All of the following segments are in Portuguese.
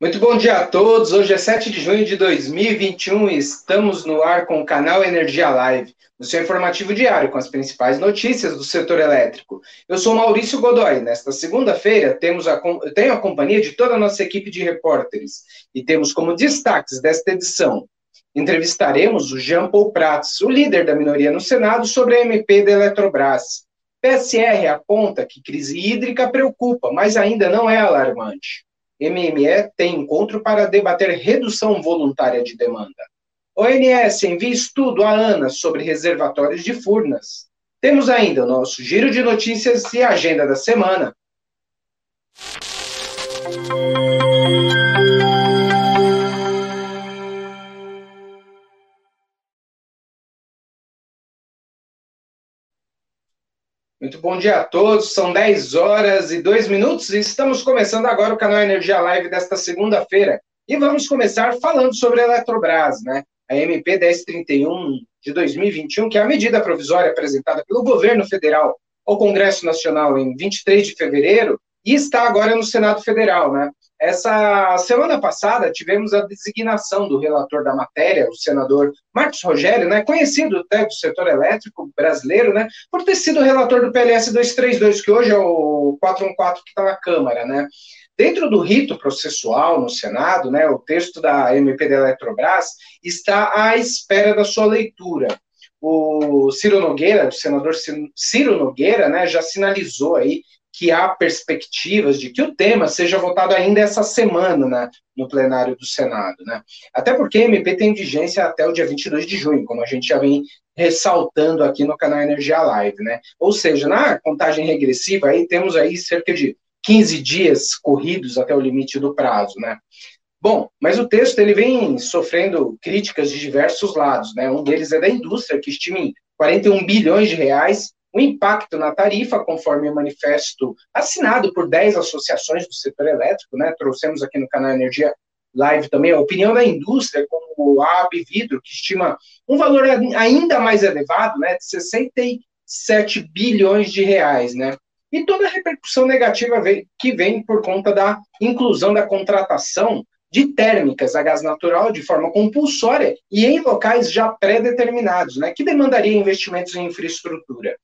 Muito bom dia a todos. Hoje é 7 de junho de 2021 e estamos no ar com o canal Energia Live, no seu informativo diário com as principais notícias do setor elétrico. Eu sou Maurício Godoy. Nesta segunda-feira temos a, tenho a companhia de toda a nossa equipe de repórteres e temos como destaques desta edição entrevistaremos o Jean Paul Prats, o líder da minoria no Senado, sobre a MP da Eletrobras. PSR aponta que crise hídrica preocupa, mas ainda não é alarmante. MME tem encontro para debater redução voluntária de demanda. ONS envia estudo à ANA sobre reservatórios de Furnas. Temos ainda o nosso giro de notícias e agenda da semana. Muito bom dia a todos, são 10 horas e 2 minutos e estamos começando agora o canal Energia Live desta segunda-feira. E vamos começar falando sobre a Eletrobras, né? A MP 1031 de 2021, que é a medida provisória apresentada pelo governo federal ao Congresso Nacional em 23 de fevereiro e está agora no Senado Federal, né? Essa semana passada tivemos a designação do relator da matéria, o senador Marcos Rogério, né, conhecido até do setor elétrico brasileiro, né, por ter sido relator do PLS 232, que hoje é o 414 que está na Câmara, né. Dentro do rito processual no Senado, né, o texto da MP da Eletrobras está à espera da sua leitura. O Ciro Nogueira, o senador Ciro Nogueira, né, já sinalizou aí que há perspectivas de que o tema seja votado ainda essa semana né, no plenário do Senado. Né? Até porque a MP tem vigência até o dia 22 de junho, como a gente já vem ressaltando aqui no canal Energia Live. Né? Ou seja, na contagem regressiva, aí temos aí cerca de 15 dias corridos até o limite do prazo. Né? Bom, mas o texto ele vem sofrendo críticas de diversos lados. Né? Um deles é da indústria, que estima em 41 bilhões de reais o impacto na tarifa, conforme o manifesto assinado por 10 associações do setor elétrico, né? Trouxemos aqui no canal Energia Live também a opinião da indústria, como a AB Vidro, que estima um valor ainda mais elevado, né, de 67 bilhões de reais, né? E toda a repercussão negativa que vem por conta da inclusão da contratação de térmicas a gás natural de forma compulsória e em locais já pré-determinados, né, que demandaria investimentos em infraestrutura.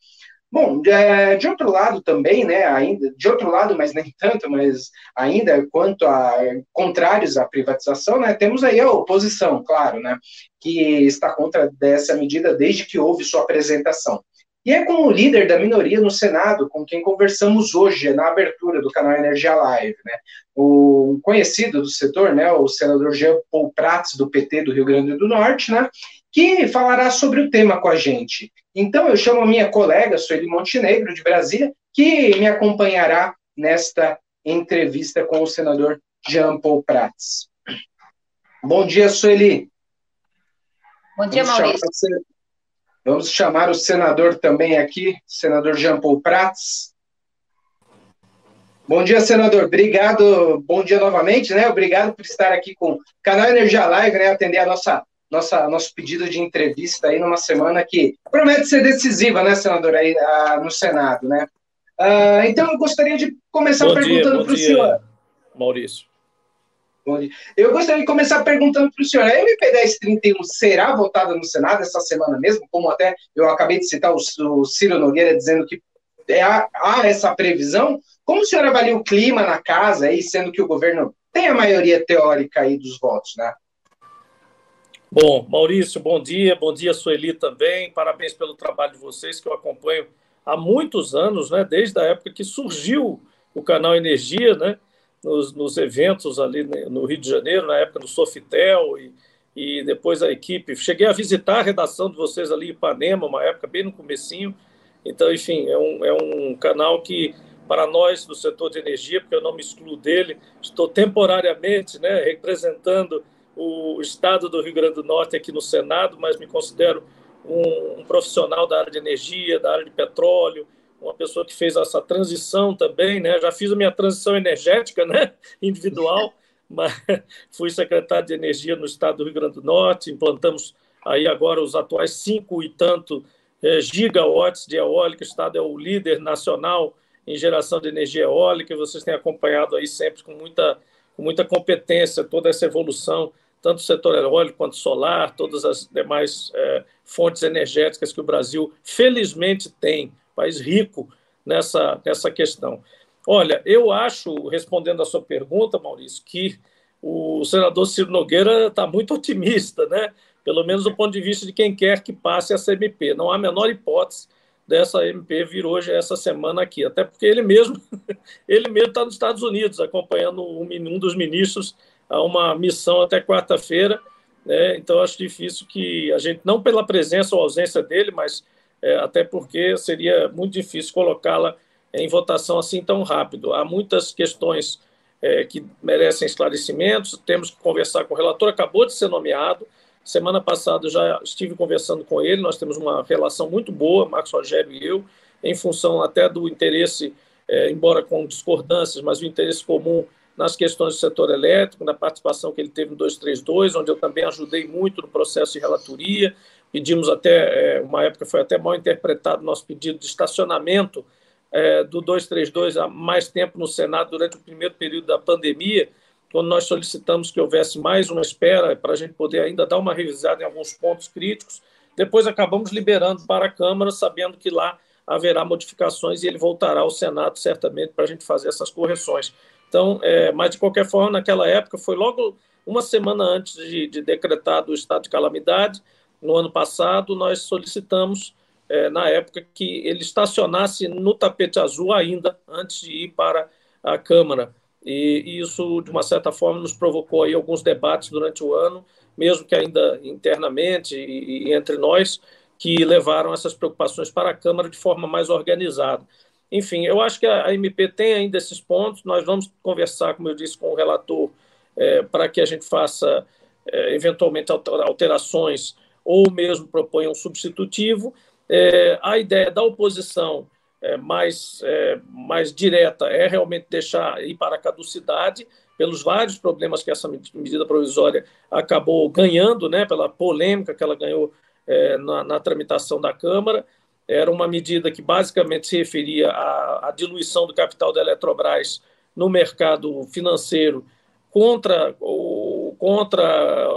Bom, de, de, outro lado também, né, ainda, de outro lado, mas nem tanto, mas ainda quanto a contrários à privatização, né, temos aí a oposição, claro, né, que está contra dessa medida desde que houve sua apresentação. E é com o líder da minoria no Senado, com quem conversamos hoje, na abertura do canal Energia Live, né? O conhecido do setor, né, o senador Jean Paul Prats, do PT do Rio Grande do Norte, né, que falará sobre o tema com a gente. Então, eu chamo a minha colega, Sueli Montenegro, de Brasília, que me acompanhará nesta entrevista com o senador Jean Paul Prats. Bom dia, Sueli. Bom dia, Maurício. Vamos chamar o senador também aqui, senador Jean Paul Prats. Bom dia, senador. Obrigado. Bom dia novamente, né? Obrigado por estar aqui com o canal Energia Live, né? Atender a nossa, nossa nosso pedido de entrevista aí numa semana que promete ser decisiva, né, senador, aí uh, no Senado, né? Uh, então eu gostaria de começar bom perguntando para o senhor. Maurício. Eu gostaria de começar perguntando para o senhor: a MP 1031 será votada no Senado essa semana mesmo? Como até eu acabei de citar o, o Ciro Nogueira dizendo que é, há, há, essa previsão. Como o senhor avalia o clima na casa aí, sendo que o governo tem a maioria teórica aí dos votos, né? Bom, Maurício, bom dia, bom dia, Sueli também. Parabéns pelo trabalho de vocês que eu acompanho há muitos anos, né? Desde a época que surgiu o canal Energia, né? Nos, nos eventos ali no Rio de Janeiro, na época do Sofitel, e, e depois a equipe. Cheguei a visitar a redação de vocês ali em Ipanema, uma época bem no comecinho. Então, enfim, é um, é um canal que, para nós do setor de energia, porque eu não me excluo dele, estou temporariamente né, representando o estado do Rio Grande do Norte aqui no Senado, mas me considero um, um profissional da área de energia, da área de petróleo, uma pessoa que fez essa transição também, né? Já fiz a minha transição energética, né? Individual, mas fui secretário de energia no estado do Rio Grande do Norte, implantamos aí agora os atuais cinco e tanto é, gigawatts de eólica, o estado é o líder nacional em geração de energia eólica, vocês têm acompanhado aí sempre com muita com muita competência toda essa evolução, tanto o setor eólico quanto solar, todas as demais é, fontes energéticas que o Brasil, felizmente, tem, país rico nessa, nessa questão. Olha, eu acho, respondendo a sua pergunta, Maurício, que o senador Ciro Nogueira está muito otimista, né? pelo menos do ponto de vista de quem quer que passe essa MP. Não há a menor hipótese dessa MP vir hoje, essa semana aqui, até porque ele mesmo ele mesmo está nos Estados Unidos, acompanhando um, dos ministros a uma missão até quarta-feira, né? então acho difícil que a gente, não pela presença ou ausência dele, mas é, até porque seria muito difícil colocá-la em votação assim tão rápido. Há muitas questões é, que merecem esclarecimentos, temos que conversar com o relator, acabou de ser nomeado, Semana passada já estive conversando com ele, nós temos uma relação muito boa, Marcos Rogério e eu, em função até do interesse, é, embora com discordâncias, mas o interesse comum nas questões do setor elétrico, na participação que ele teve no 232, onde eu também ajudei muito no processo de relatoria. Pedimos até, é, uma época foi até mal interpretado nosso pedido de estacionamento é, do 232 há mais tempo no Senado durante o primeiro período da pandemia, quando nós solicitamos que houvesse mais uma espera para a gente poder ainda dar uma revisada em alguns pontos críticos, depois acabamos liberando para a Câmara, sabendo que lá haverá modificações e ele voltará ao Senado certamente para a gente fazer essas correções. Então, é, mas de qualquer forma, naquela época, foi logo uma semana antes de, de decretado o estado de calamidade, no ano passado, nós solicitamos, é, na época, que ele estacionasse no tapete azul ainda, antes de ir para a Câmara. E, isso, de uma certa forma, nos provocou aí alguns debates durante o ano, mesmo que ainda internamente e, e entre nós, que levaram essas preocupações para a Câmara de forma mais organizada. Enfim, eu acho que a, a MP tem ainda esses pontos, nós vamos conversar, como eu disse, com o relator, é, para que a gente faça, é, eventualmente, alterações ou mesmo proponha um substitutivo. É, a ideia da oposição é, mais, é, mais direta é realmente deixar ir para a caducidade, pelos vários problemas que essa medida provisória acabou ganhando, né, pela polêmica que ela ganhou é, na, na, tramitação da Câmara. Era uma medida que basicamente se referia à, à diluição do capital da Eletrobras no mercado financeiro contra, o, contra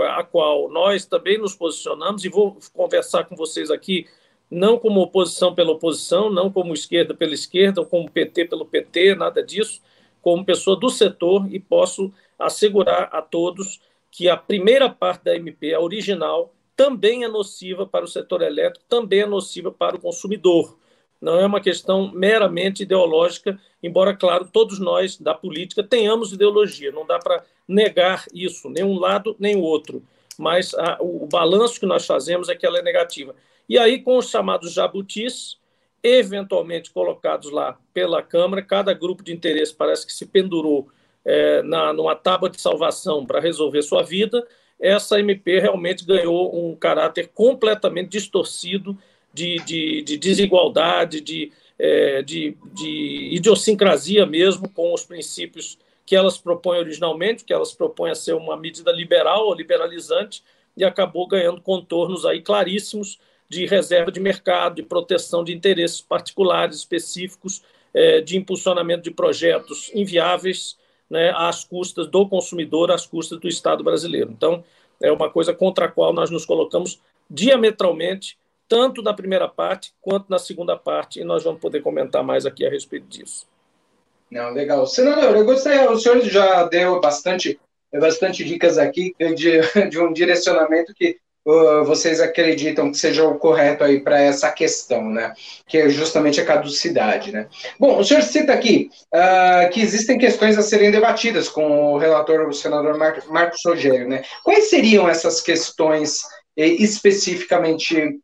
a qual nós também nos posicionamos, e vou conversar com vocês aqui não como oposição pela oposição, não como esquerda pela esquerda, ou como PT pelo PT, nada disso, como pessoa do setor e posso assegurar a todos que a primeira parte da MP, a original, também é nociva para o setor elétrico, também é nociva para o consumidor. Não é uma questão meramente ideológica, embora, claro, todos nós da política tenhamos ideologia, não dá para negar isso, nem um lado nem o outro. Mas a, o, o balanço que nós fazemos é que ela é negativa. E aí, com os chamados jabutis, eventualmente colocados lá pela Câmara, cada grupo de interesse parece que se pendurou é, na, numa tábua de salvação para resolver sua vida, essa MP realmente ganhou um caráter completamente distorcido de, de, de desigualdade, de, é, de, de idiosincrasia mesmo com os princípios que elas propõem originalmente, que elas propõem a ser uma medida liberal ou liberalizante, e acabou ganhando contornos aí claríssimos de reserva de mercado, de proteção de interesses particulares específicos, é, de impulsionamento de projetos inviáveis né, às custas do consumidor, às custas do Estado brasileiro. Então, é uma coisa contra a qual nós nos colocamos diametralmente, tanto na primeira parte quanto na segunda parte, e nós vamos poder comentar mais aqui a respeito disso. Não, legal. Senador, eu gostaria, o senhor já deu bastante, bastante dicas aqui de, de um direcionamento que vocês acreditam que seja o correto aí para essa questão, né? Que é justamente a caducidade, né? Bom, o senhor cita aqui uh, que existem questões a serem debatidas com o relator, o senador Mar Marcos Rogério, né? Quais seriam essas questões eh, especificamente,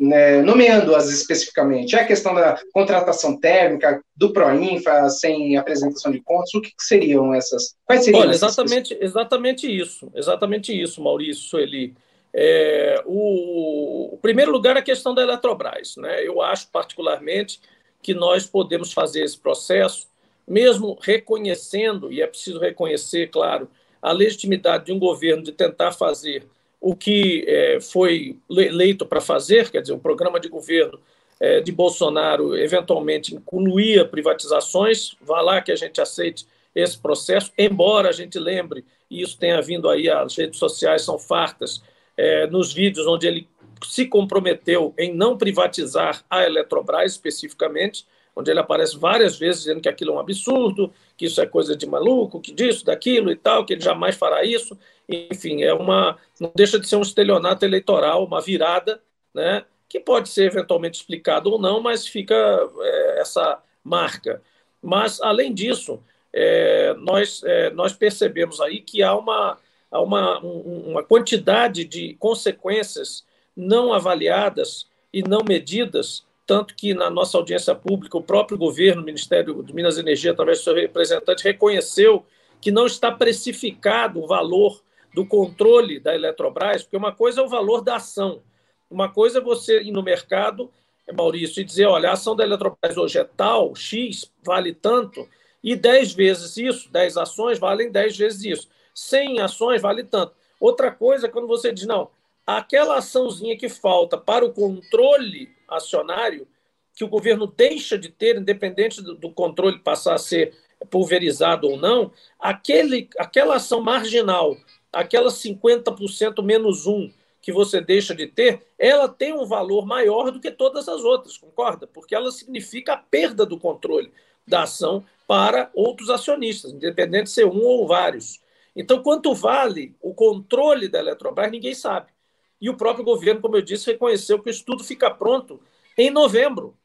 né, nomeando-as especificamente? É a questão da contratação térmica, do Proinfa, sem apresentação de contas, o que, que seriam essas? Quais seriam Olha, exatamente, exatamente isso, exatamente isso, Maurício Sueli. É, o, o, primeiro lugar é a questão da Eletrobras. Né? Eu acho, particularmente, que nós podemos fazer esse processo, mesmo reconhecendo, e é preciso reconhecer, claro, a legitimidade de um governo de tentar fazer o que é, foi eleito para fazer, quer dizer, o programa de governo é, de Bolsonaro eventualmente incluía privatizações, vá lá que a gente aceite esse processo, embora a gente lembre, e isso tenha vindo aí, as redes sociais são fartas, é, nos vídeos onde ele se comprometeu em não privatizar a Eletrobras especificamente, onde ele aparece várias vezes dizendo que aquilo é um absurdo, que isso é coisa de maluco, que disso, daquilo e tal, que ele jamais fará isso. Enfim, é uma não deixa de ser um estelionato eleitoral, uma virada, né, que pode ser eventualmente explicado ou não, mas fica é, essa marca. Mas além disso, é, nós é, nós percebemos aí que há uma há uma, uma quantidade de consequências não avaliadas e não medidas, tanto que na nossa audiência pública o próprio governo, o Ministério de Minas e Energia, através do seu representante, reconheceu que não está precificado o valor do controle da Eletrobras, porque uma coisa é o valor da ação, uma coisa é você ir no mercado, Maurício, e dizer, olha, a ação da Eletrobras hoje é tal, X, vale tanto, e 10 vezes isso, 10 ações valem 10 vezes isso. 100 ações vale tanto. Outra coisa é quando você diz, não, aquela açãozinha que falta para o controle acionário, que o governo deixa de ter, independente do, do controle passar a ser pulverizado ou não, aquele, aquela ação marginal, aquela 50% menos um que você deixa de ter, ela tem um valor maior do que todas as outras, concorda? Porque ela significa a perda do controle da ação para outros acionistas, independente de ser um ou vários. Então, quanto vale o controle da Eletrobras, ninguém sabe. E o próprio governo, como eu disse, reconheceu que o estudo fica pronto em novembro.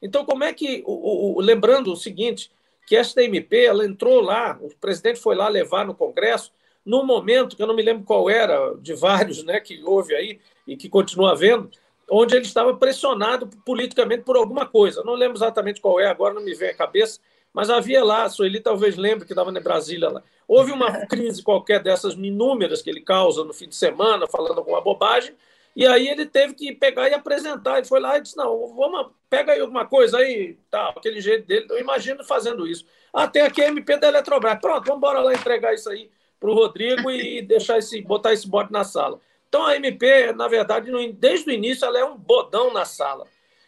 Então, como é que. O, o, lembrando o seguinte: que esta MP ela entrou lá, o presidente foi lá levar no Congresso, num momento que eu não me lembro qual era, de vários né, que houve aí e que continua havendo, onde ele estava pressionado politicamente por alguma coisa. Não lembro exatamente qual é, agora não me vem à cabeça, mas havia lá, a Sueli talvez lembre que estava na Brasília lá. Houve uma crise qualquer dessas inúmeras que ele causa no fim de semana, falando alguma bobagem, e aí ele teve que pegar e apresentar. Ele foi lá e disse: Não, vamos, pega aí alguma coisa aí, tal, aquele jeito dele. Eu imagino fazendo isso. Ah, tem aqui a MP da Eletrobras. Pronto, vamos embora lá entregar isso aí para o Rodrigo e deixar esse, botar esse bote na sala. Então a MP, na verdade, desde o início, ela é um bodão na sala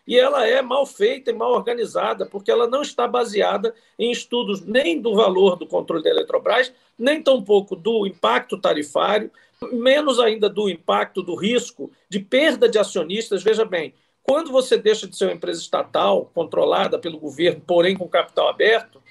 e ela é mal feita e mal organizada, porque ela não está baseada em estudos nem do valor do controle da Eletrobras, nem tampouco do impacto tarifário, menos ainda do impacto do risco de perda de acionistas. Veja bem, quando você deixa de ser uma empresa estatal, controlada pelo governo, porém com capital aberto,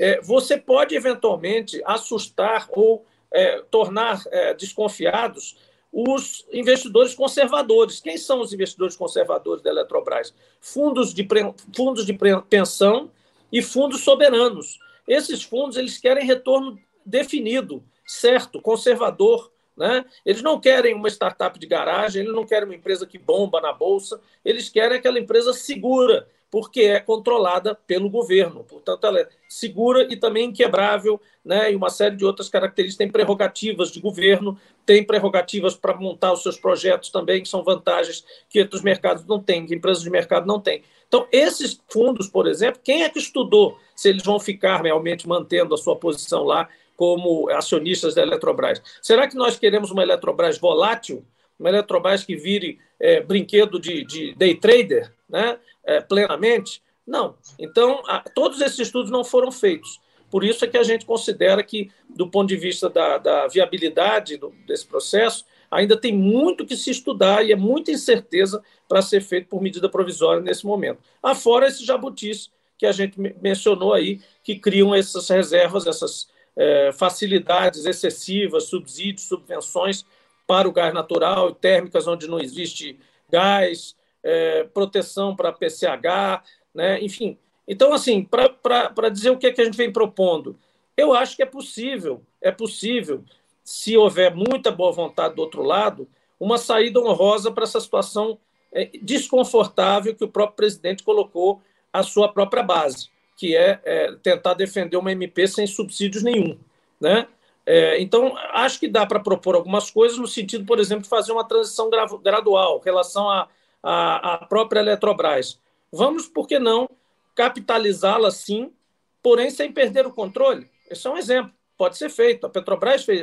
é, você pode eventualmente assustar ou é, tornar é, desconfiados os investidores conservadores. Quem são os investidores conservadores da Eletrobras? Fundos de, fundos de pensão e fundos soberanos. Esses fundos eles querem retorno definido, certo, conservador. Né? Eles não querem uma startup de garagem, eles não querem uma empresa que bomba na bolsa, eles querem aquela empresa segura, porque é controlada pelo governo. Portanto, ela é segura e também inquebrável, né? e uma série de outras características. Tem prerrogativas de governo, tem prerrogativas para montar os seus projetos também, que são vantagens que outros mercados não têm, que empresas de mercado não têm. Então, esses fundos, por exemplo, quem é que estudou se eles vão ficar realmente mantendo a sua posição lá como acionistas da Eletrobras? Será que nós queremos uma Eletrobras volátil? Uma Eletrobras que vire é, brinquedo de, de day trader? né, é, plenamente? Não. Então, a, todos esses estudos não foram feitos. Por isso é que a gente considera que, do ponto de vista da, da viabilidade do, desse processo, ainda tem muito que se estudar e é muita incerteza para ser feito por medida provisória nesse momento. Afora esses jabutis que a gente mencionou aí, que criam essas reservas, essas é, facilidades excessivas, subsídios, subvenções para o gás natural, térmicas onde não existe gás, é, proteção para PCH, né? enfim. Então, assim, para dizer o que, é que a gente vem propondo, eu acho que é possível, é possível, se houver muita boa vontade do outro lado, uma saída honrosa para essa situação é, desconfortável que o próprio presidente colocou à sua própria base, que é, é tentar defender uma MP sem subsídios nenhum. Né? É, então, acho que dá para propor algumas coisas no sentido, por exemplo, de fazer uma transição gradual em relação a a, a própria Eletrobras. Vamos, por que não, capitalizá-la sim, porém sem perder o controle? Esse é um exemplo. Pode ser feito. A Petrobras fez,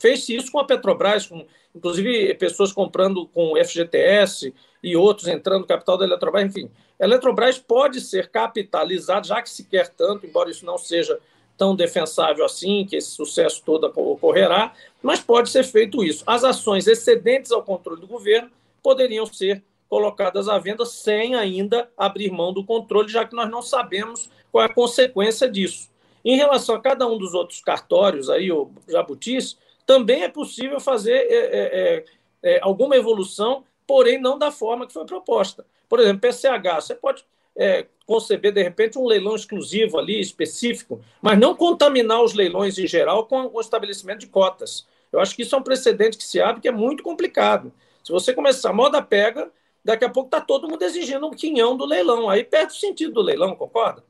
fez isso com a Petrobras, com, inclusive pessoas comprando com FGTS e outros entrando no capital da Eletrobras. Enfim, a Eletrobras pode ser capitalizada, já que se quer tanto, embora isso não seja tão defensável assim, que esse sucesso todo ocorrerá, mas pode ser feito isso. As ações excedentes ao controle do governo poderiam ser colocadas à venda sem ainda abrir mão do controle, já que nós não sabemos qual é a consequência disso. Em relação a cada um dos outros cartórios, aí, o Jabutis, também é possível fazer é, é, é, é alguma evolução, porém não da forma que foi proposta. Por exemplo, PCH, você pode é, conceber, de repente, um leilão exclusivo ali, específico, mas não contaminar os leilões em geral com o estabelecimento de cotas. Eu acho que isso é um precedente que se abre que é muito complicado. Se você começar, a moda pega, daqui a pouco está todo mundo exigindo um quinhão do leilão. Aí perde o sentido do leilão, concorda?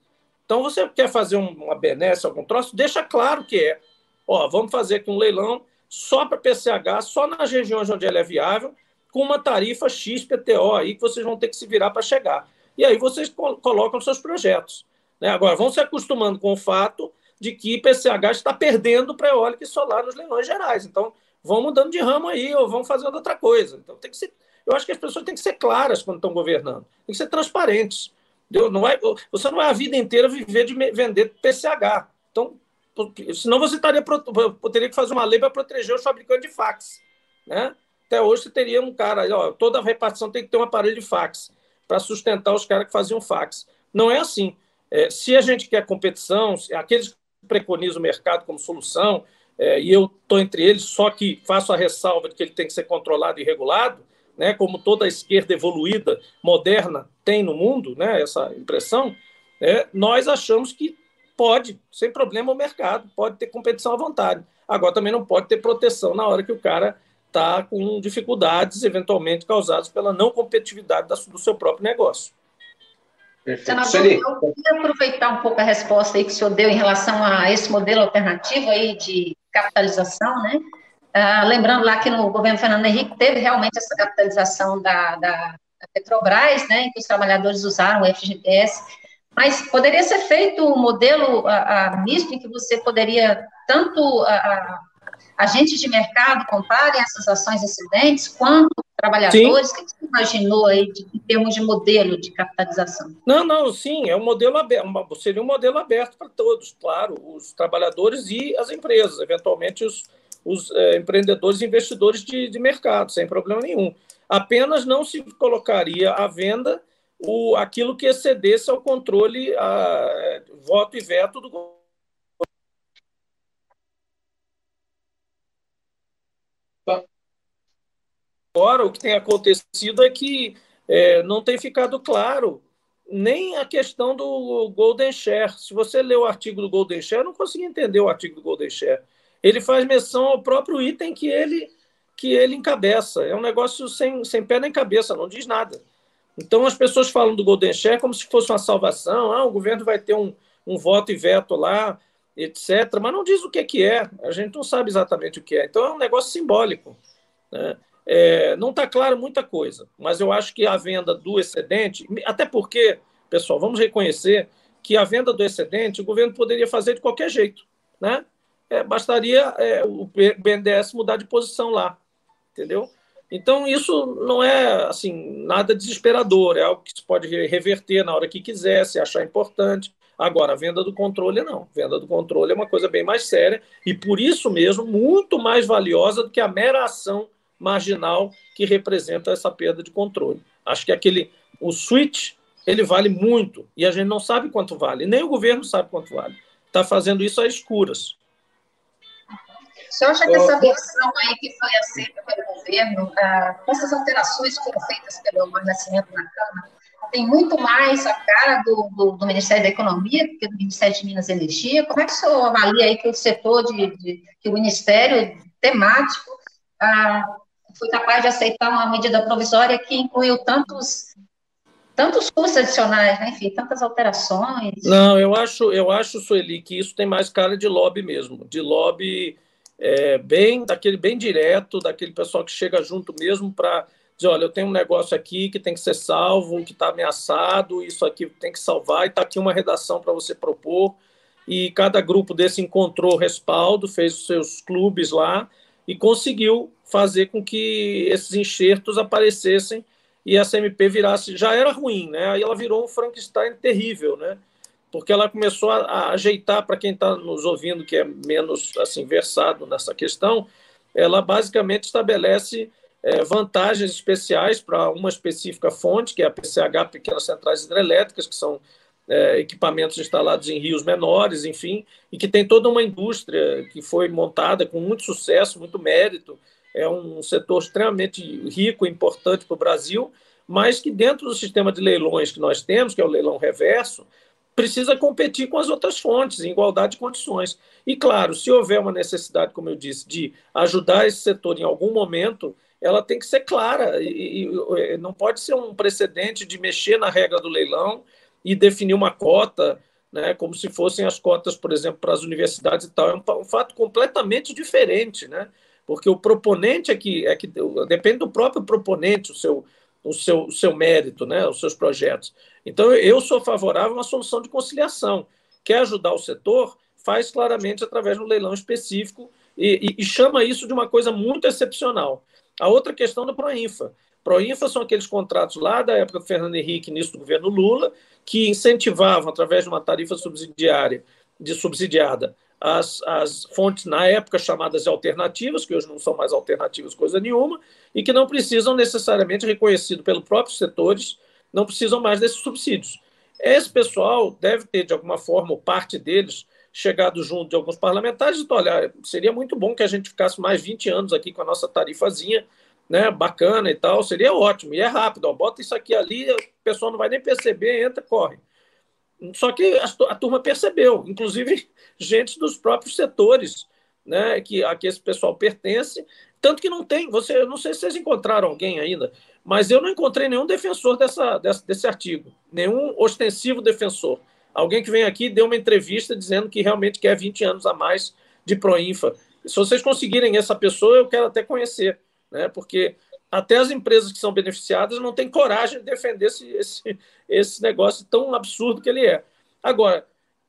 Então, você quer fazer uma benesse, algum troço, deixa claro que é. Ó, vamos fazer aqui um leilão só para PCH, só nas regiões onde ele é viável, com uma tarifa XPTO aí que vocês vão ter que se virar para chegar. E aí vocês colocam seus projetos. Né? Agora, vão se acostumando com o fato de que PCH está perdendo para eólica e solar nos leilões gerais. Então, vão mudando de ramo aí ou vão fazendo outra coisa. Então, tem que ser, eu acho que as pessoas têm que ser claras quando estão governando, tem que ser transparentes. Não vai, você não vai a vida inteira viver de vender PCH. Então, senão você estaria, teria que fazer uma lei para proteger os fabricantes de fax. Né? Até hoje você teria um cara, ó, toda repartição tem que ter um aparelho de fax para sustentar os caras que faziam fax. Não é assim. É, se a gente quer competição, aqueles que preconizam o mercado como solução, é, e eu estou entre eles, só que faço a ressalva de que ele tem que ser controlado e regulado, né, como toda a esquerda evoluída, moderna, tem no mundo, né, essa impressão, é, nós achamos que pode, sem problema, o mercado, pode ter competição à vontade. Agora também não pode ter proteção na hora que o cara está com dificuldades, eventualmente causadas pela não competitividade do seu próprio negócio. Senador, eu queria aproveitar um pouco a resposta aí que o senhor deu em relação a esse modelo alternativo aí de capitalização, né? Ah, lembrando lá que no governo Fernando Henrique teve realmente essa capitalização da, da, Petrobras, né, em que os trabalhadores usaram o FGTS, mas poderia ser feito um modelo a, a, misto em que você poderia tanto a, agentes de mercado comprarem essas ações excedentes, quanto trabalhadores? Sim. O que você imaginou aí de, em termos de modelo de capitalização? Não, não, sim, é um modelo aberto, seria um modelo aberto para todos, claro, os trabalhadores e as empresas, eventualmente os, os é, empreendedores e investidores de, de mercado, sem problema nenhum. Apenas não se colocaria à venda o, aquilo que excedesse ao controle, a, voto e veto do governo Agora, o que tem acontecido é que é, não tem ficado claro nem a questão do Golden Share. Se você lê o artigo do Golden Share, não consegui entender o artigo do Golden Share. Ele faz menção ao próprio item que ele que ele encabeça. É um negócio sem, sem pé nem cabeça, não diz nada. Então as pessoas falam do Golden Share como se fosse uma salvação. Ah, o governo vai ter um, um voto e veto lá, etc. Mas não diz o que, que é. A gente não sabe exatamente o que é. Então é um negócio simbólico. Né? É, não está claro muita coisa, mas eu acho que a venda do excedente, até porque, pessoal, vamos reconhecer que a venda do excedente o governo poderia fazer de qualquer jeito, né? É, bastaria é, o BNDES mudar de posição lá, entendeu? Então isso não é assim nada desesperador, é algo que se pode reverter na hora que quiser, se achar importante. Agora, a venda do controle não. Venda do controle é uma coisa bem mais séria e por isso mesmo muito mais valiosa do que a mera ação marginal que representa essa perda de controle. Acho que aquele o switch ele vale muito e a gente não sabe quanto vale, nem o governo sabe quanto vale. Está fazendo isso às escuras. O senhor acha que essa versão aí que foi aceita pelo governo, ah, com essas alterações que foram feitas pelo Nascimento na Câmara, tem muito mais a cara do, do, do, Ministério da Economia do que do Ministério de Minas e Energia? Como é que o senhor avalia aí que o setor de, de que o Ministério temático ah, foi capaz de aceitar uma medida provisória que incluiu tantos tantos custos adicionais, né? enfim, tantas alterações. Não, eu acho, eu acho, Sueli, que isso tem mais cara de lobby mesmo, de lobby é, bem daquele bem direto, daquele pessoal que chega junto mesmo para dizer, olha, eu tenho um negócio aqui que tem que ser salvo, que está ameaçado, isso aqui tem que salvar, e está aqui uma redação para você propor. E cada grupo desse encontrou respaldo, fez os seus clubes lá e conseguiu fazer com que esses enxertos aparecessem e essa MP virasse. Já era ruim, né? Aí ela virou um Frankenstein terrível, né? Porque ela começou a, a ajeitar para quem está nos ouvindo que é menos assim versado nessa questão, ela basicamente estabelece é, vantagens especiais para uma específica fonte, que é a PCH, pequenas centrais hidrelétricas, que são é, equipamentos instalados em rios menores, enfim, e que tem toda uma indústria que foi montada com muito sucesso, muito mérito. É um setor extremamente rico e importante para o Brasil, mas que dentro do sistema de leilões que nós temos, que é o leilão reverso, precisa competir com as outras fontes em igualdade de condições. E claro, se houver uma necessidade, como eu disse, de ajudar esse setor em algum momento, ela tem que ser clara e, e não pode ser um precedente de mexer na regra do leilão e definir uma cota, né, como se fossem as cotas, por exemplo, para as universidades e tal. É um, um fato completamente diferente, né? Porque o proponente é que, é que depende do próprio proponente, o seu, o seu, o seu mérito, né, os seus projetos. Então, eu sou favorável a uma solução de conciliação. Quer ajudar o setor? Faz claramente através do leilão específico e, e, e chama isso de uma coisa muito excepcional. A outra questão do Proinfa. Proinfa são aqueles contratos lá da época do Fernando Henrique, início do governo Lula, que incentivavam, através de uma tarifa subsidiária, de subsidiada, as, as fontes, na época, chamadas de alternativas, que hoje não são mais alternativas coisa nenhuma, e que não precisam necessariamente, reconhecido pelos próprios setores, não precisam mais desses subsídios. Esse pessoal deve ter, de alguma forma, parte deles, chegado junto de alguns parlamentares e dito, olha, seria muito bom que a gente ficasse mais 20 anos aqui com a nossa tarifazinha, né, bacana e tal, seria ótimo, e é rápido, ó, bota isso aqui ali, o pessoal não vai nem perceber, entra, corre. Só que a, a turma percebeu, inclusive gente dos próprios setores né, que a que esse pessoal pertence, tanto que não tem, você, eu não sei se vocês encontraram alguém ainda, mas eu não encontrei nenhum defensor dessa, dessa, desse artigo, nenhum ostensivo defensor. Alguém que vem aqui deu uma entrevista dizendo que realmente quer 20 anos a mais de Proinfa. Se vocês conseguirem essa pessoa, eu quero até conhecer, né? porque até as empresas que são beneficiadas não têm coragem de defender esse, esse, esse negócio tão absurdo que ele é. Agora,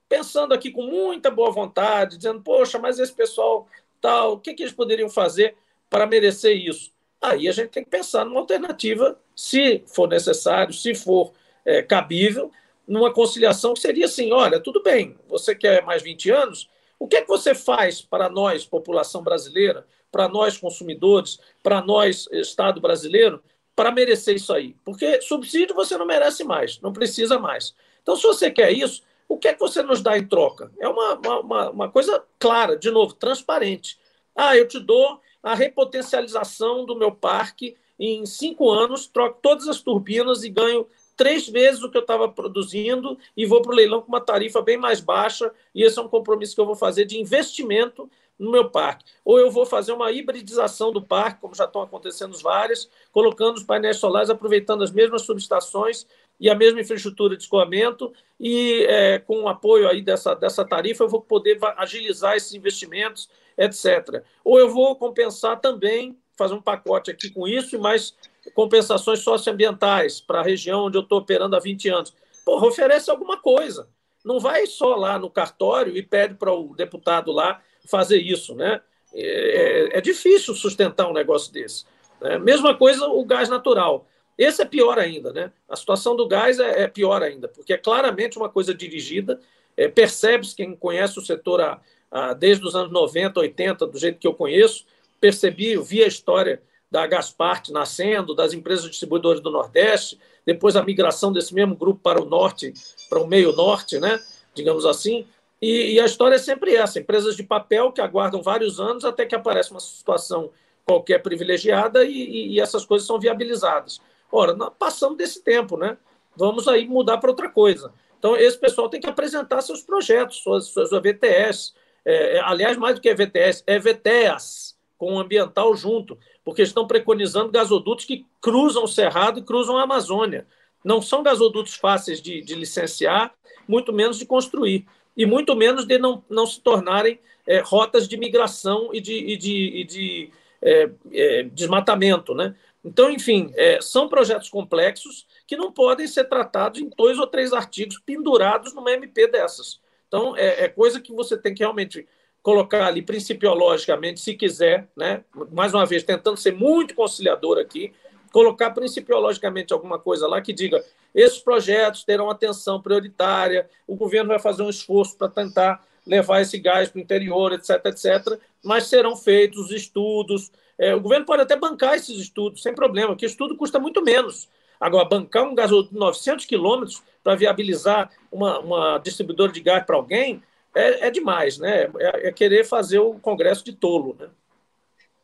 pensando aqui com muita boa vontade, dizendo, poxa, mas esse pessoal tal, o que, que eles poderiam fazer para merecer isso? Aí a gente tem que pensar numa alternativa, se for necessário, se for é, cabível, numa conciliação que seria assim: olha, tudo bem, você quer mais 20 anos, o que é que você faz para nós, população brasileira, para nós, consumidores, para nós, Estado brasileiro, para merecer isso aí? Porque subsídio você não merece mais, não precisa mais. Então, se você quer isso, o que é que você nos dá em troca? É uma, uma, uma coisa clara, de novo, transparente. Ah, eu te dou a repotencialização do meu parque em cinco anos, troco todas as turbinas e ganho três vezes o que eu estava produzindo e vou para o leilão com uma tarifa bem mais baixa. E esse é um compromisso que eu vou fazer de investimento no meu parque. Ou eu vou fazer uma hibridização do parque, como já estão acontecendo várias, colocando os painéis solares, aproveitando as mesmas subestações e a mesma infraestrutura de escoamento, e é, com o apoio aí dessa, dessa tarifa, eu vou poder agilizar esses investimentos, etc. Ou eu vou compensar também, fazer um pacote aqui com isso, e mais compensações socioambientais para a região onde eu estou operando há 20 anos. Porra, oferece alguma coisa. Não vai só lá no cartório e pede para o deputado lá fazer isso, né? É, é, é difícil sustentar um negócio desse. Né? Mesma coisa o gás natural. Esse é pior ainda, né? A situação do gás é, é pior ainda, porque é claramente uma coisa dirigida. É, Percebe-se, quem conhece o setor a, desde os anos 90, 80, do jeito que eu conheço, percebi, vi a história da Gaspart nascendo, das empresas distribuidoras do Nordeste, depois a migração desse mesmo grupo para o norte, para o meio norte, né? digamos assim. E, e, a história é sempre essa: empresas de papel que aguardam vários anos até que aparece uma situação qualquer privilegiada e, e, e essas coisas são viabilizadas. Ora, passamos desse tempo, né? Vamos aí mudar para outra coisa. Então, esse pessoal tem que apresentar seus projetos, suas, suas VTS. É, é, aliás, mais do que VTS, é VTEAS, com o ambiental junto, porque estão preconizando gasodutos que cruzam o Cerrado e cruzam a Amazônia. Não são gasodutos fáceis de, de licenciar, muito menos de construir, e muito menos de não, não se tornarem é, rotas de migração e de, e de, e de é, é, desmatamento. Né? Então, enfim, é, são projetos complexos que não podem ser tratados em dois ou três artigos pendurados numa MP dessas. Então, é, é coisa que você tem que realmente colocar ali principiologicamente, se quiser, né? mais uma vez, tentando ser muito conciliador aqui, colocar principiologicamente alguma coisa lá que diga esses projetos terão atenção prioritária, o governo vai fazer um esforço para tentar levar esse gás para o interior, etc, etc, mas serão feitos estudos. É, o governo pode até bancar esses estudos, sem problema, porque estudo custa muito menos. Agora, bancar um gasoduto de 900 quilômetros para viabilizar uma, uma distribuidora de gás para alguém é, é, demais, né? É, é, querer fazer o Congresso de tolo, né?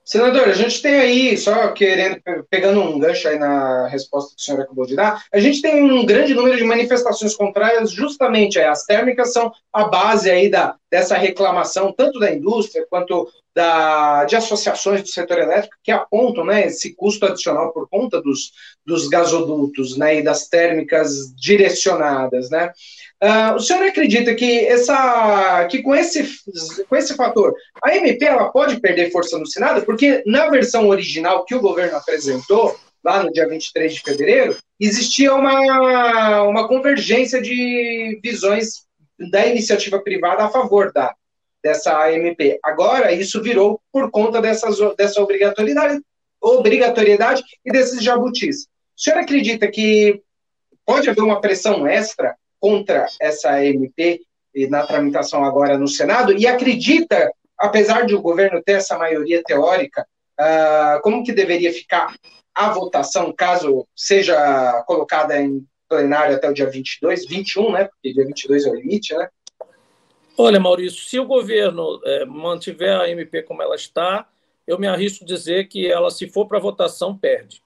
Senador, a gente tem aí, só querendo, pegando um gancho aí na resposta que o senhor acabou de dar, a gente tem um grande número de manifestações contrárias justamente aí. As térmicas são a base aí da, dessa reclamação, tanto da indústria quanto da, de associações do setor elétrico que apontam né, esse custo adicional por conta dos, dos gasodutos né, e das térmicas direcionadas. Né? Uh, o senhor acredita que, essa, que com, esse, com esse fator a MP ela pode perder força no Senado? Porque na versão original que o governo apresentou, lá no dia 23 de fevereiro, existia uma, uma convergência de visões da iniciativa privada a favor da, dessa AMP. Agora, isso virou por conta dessas, dessa obrigatoriedade, obrigatoriedade e desses jabutis. O senhor acredita que pode haver uma pressão extra contra essa AMP na tramitação agora no Senado? E acredita, apesar de o governo ter essa maioria teórica, uh, como que deveria ficar a votação, caso seja colocada em plenário até o dia 22, 21, né? Porque dia 22 é o limite, né? Olha, Maurício, se o governo é, mantiver a MP como ela está, eu me arrisco dizer que ela, se for para votação, perde.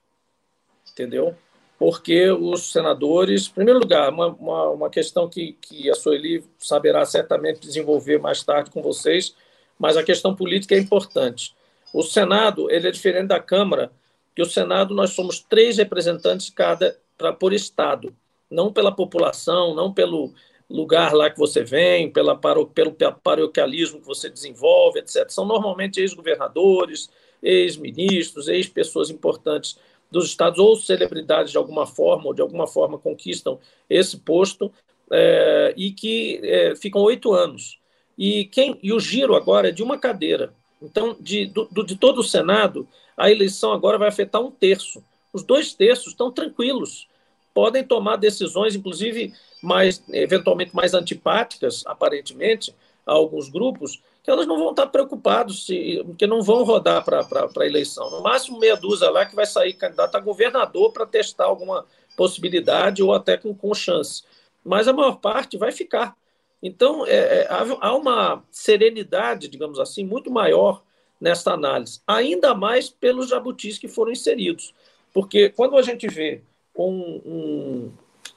Entendeu? Porque os senadores, em primeiro lugar, uma, uma, uma questão que, que a Sueli saberá certamente desenvolver mais tarde com vocês, mas a questão política é importante. O Senado ele é diferente da Câmara, que o Senado nós somos três representantes cada pra, por estado, não pela população, não pelo lugar lá que você vem, pela, pelo paroquialismo que você desenvolve, etc. São normalmente ex-governadores, ex-ministros, ex-pessoas importantes dos estados ou celebridades de alguma forma ou de alguma forma conquistam esse posto é, e que é, ficam oito anos. E, quem, e o giro agora é de uma cadeira. Então, de, do, de todo o Senado, a eleição agora vai afetar um terço. Os dois terços estão tranquilos podem tomar decisões, inclusive mais eventualmente mais antipáticas, aparentemente, a alguns grupos, que elas não vão estar preocupados, se, porque não vão rodar para a eleição. No máximo, meia dúzia lá que vai sair candidato a governador para testar alguma possibilidade ou até com, com chance. Mas a maior parte vai ficar. Então, é, é, há uma serenidade, digamos assim, muito maior nessa análise, ainda mais pelos jabutis que foram inseridos. Porque quando a gente vê um, um,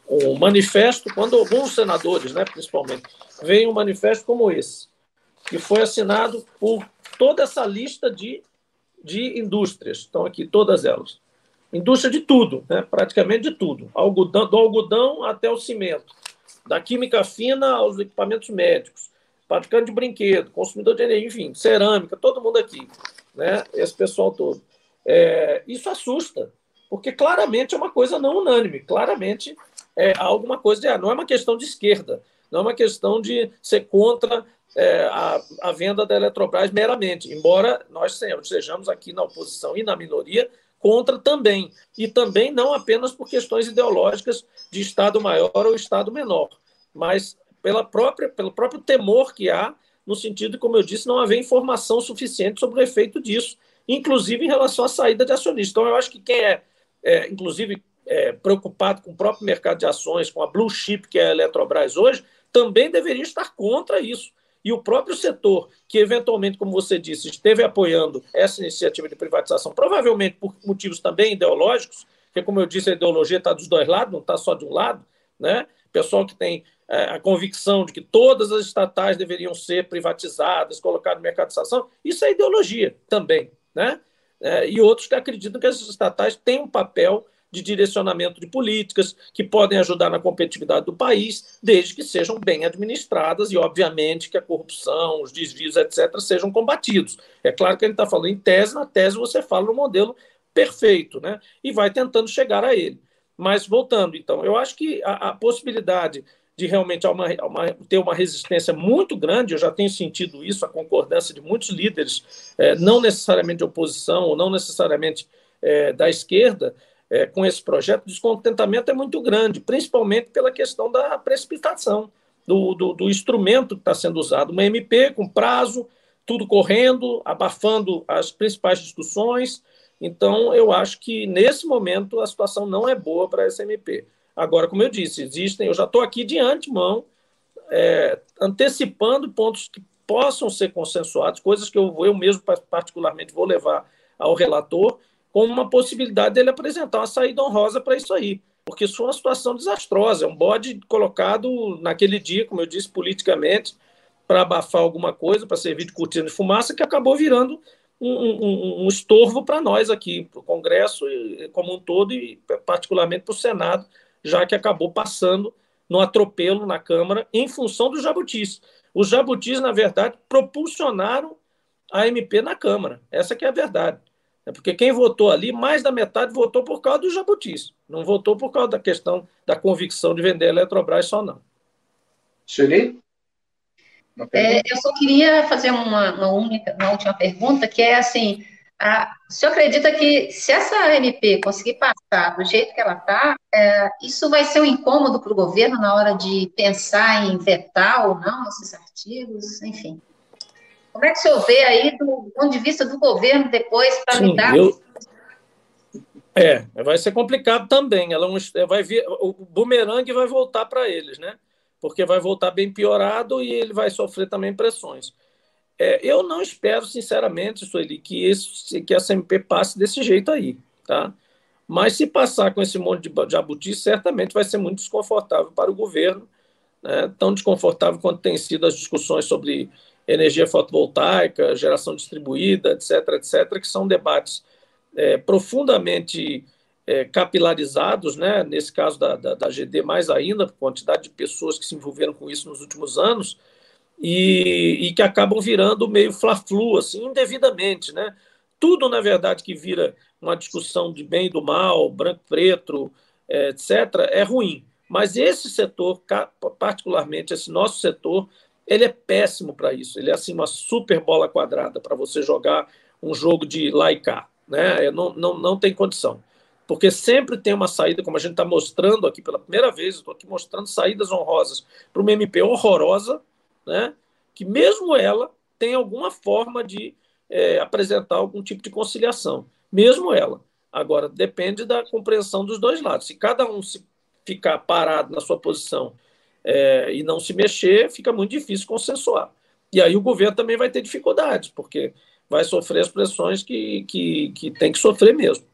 um manifesto, quando alguns senadores, né, principalmente, veem um manifesto como esse, que foi assinado por toda essa lista de, de indústrias, estão aqui todas elas. Indústria de tudo, né, praticamente de tudo, algodão, do algodão até o cimento, da química fina aos equipamentos médicos, fabricante de brinquedo, consumidor de energia, enfim, cerâmica, todo mundo aqui, né, esse pessoal todo. É, isso assusta, porque claramente é uma coisa não unânime, claramente é alguma coisa de. Ah, não é uma questão de esquerda, não é uma questão de ser contra é, a, a venda da Eletrobras meramente, embora nós sejamos aqui na oposição e na minoria contra também, e também não apenas por questões ideológicas de Estado maior ou Estado menor, mas pela própria, pelo próprio temor que há, no sentido como eu disse, não haver informação suficiente sobre o efeito disso, inclusive em relação à saída de acionistas. Então, eu acho que quem é é, inclusive é, preocupado com o próprio mercado de ações, com a blue chip que é a Eletrobras hoje, também deveria estar contra isso. E o próprio setor, que eventualmente, como você disse, esteve apoiando essa iniciativa de privatização, provavelmente por motivos também ideológicos, porque, como eu disse, a ideologia está dos dois lados, não está só de um lado, né? Pessoal que tem é, a convicção de que todas as estatais deveriam ser privatizadas, colocadas no mercado de ação, isso é ideologia também, né? é, e outros que acreditam que as estatais têm um papel de direcionamento de políticas que podem ajudar na competitividade do país, desde que sejam bem administradas e, obviamente, que a corrupção, os desvios, etc., sejam combatidos. É claro que a gente está falando em tese, na tese você fala no modelo perfeito, né? E vai tentando chegar a ele. Mas, voltando, então, eu acho que a, a possibilidade de realmente uma, uma, ter uma resistência muito grande, eu já tenho sentido isso, a concordância de muitos líderes, é, não necessariamente de oposição ou não necessariamente é, da esquerda, é, com esse projeto, o descontentamento é muito grande, principalmente pela questão da precipitação do, do, do instrumento que está sendo usado. Uma MP com prazo, tudo correndo, abafando as principais discussões. Então, eu acho que nesse momento a situação não é boa para essa MP. Agora, como eu disse, existem, eu já estou aqui de antemão, é, antecipando pontos que possam ser consensuados, coisas que eu, eu mesmo particularmente vou levar ao relator, como uma possibilidade dele apresentar uma saída honrosa para isso aí, porque isso foi uma situação desastrosa, é um bode colocado naquele dia, como eu disse, politicamente, para abafar alguma coisa, para servir de cortina de fumaça, que acabou virando um, um, um estorvo para nós aqui, para o Congresso como um todo e particularmente para o Senado, já que acabou passando no atropelo na Câmara em função dos jabutis. Os jabutis, na verdade, propulsionaram a MP na Câmara. Essa que é a verdade. É porque quem votou ali, mais da metade votou por causa dos jabutis. Não votou por causa da questão da convicção de vender a Eletrobras só não. Sueli? É, eu só queria fazer uma, uma, única, uma última pergunta, que é assim, a, o senhor acredita que se essa MP conseguir passar do jeito que ela está, é, isso vai ser um incômodo para o governo na hora de pensar em vetar ou não esses artigos, enfim? Como é que o senhor vê aí do ponto de vista do governo depois para lidar eu... É, vai ser complicado também. Ela é vai vir, o bumerangue vai voltar para eles, né? Porque vai voltar bem piorado e ele vai sofrer também pressões. É, eu não espero, sinceramente, Sueli, que, esse, que a CMP passe desse jeito aí, tá? Mas se passar com esse monte de jabuti, certamente vai ser muito desconfortável para o governo, né? tão desconfortável quanto tem sido as discussões sobre energia fotovoltaica, geração distribuída, etc., etc., que são debates é, profundamente é, capilarizados, né? nesse caso da, da, da GD mais ainda, por quantidade de pessoas que se envolveram com isso nos últimos anos, e, e que acabam virando meio fla-flu, assim, indevidamente, né? Tudo, na verdade, que vira uma discussão de bem e do mal, branco-preto, é, etc., é ruim. Mas esse setor, particularmente esse nosso setor, ele é péssimo para isso. Ele é assim uma super bola quadrada para você jogar um jogo de cá. Né? Não, não, não tem condição. Porque sempre tem uma saída, como a gente está mostrando aqui pela primeira vez, estou aqui mostrando saídas honrosas para uma MP horrorosa, né? que mesmo ela tem alguma forma de é, apresentar algum tipo de conciliação, mesmo ela. Agora, depende da compreensão dos dois lados. Se cada um se ficar parado na sua posição é, e não se mexer, fica muito difícil consensuar. E aí o governo também vai ter dificuldades, porque vai sofrer as pressões que, que, que tem que sofrer mesmo.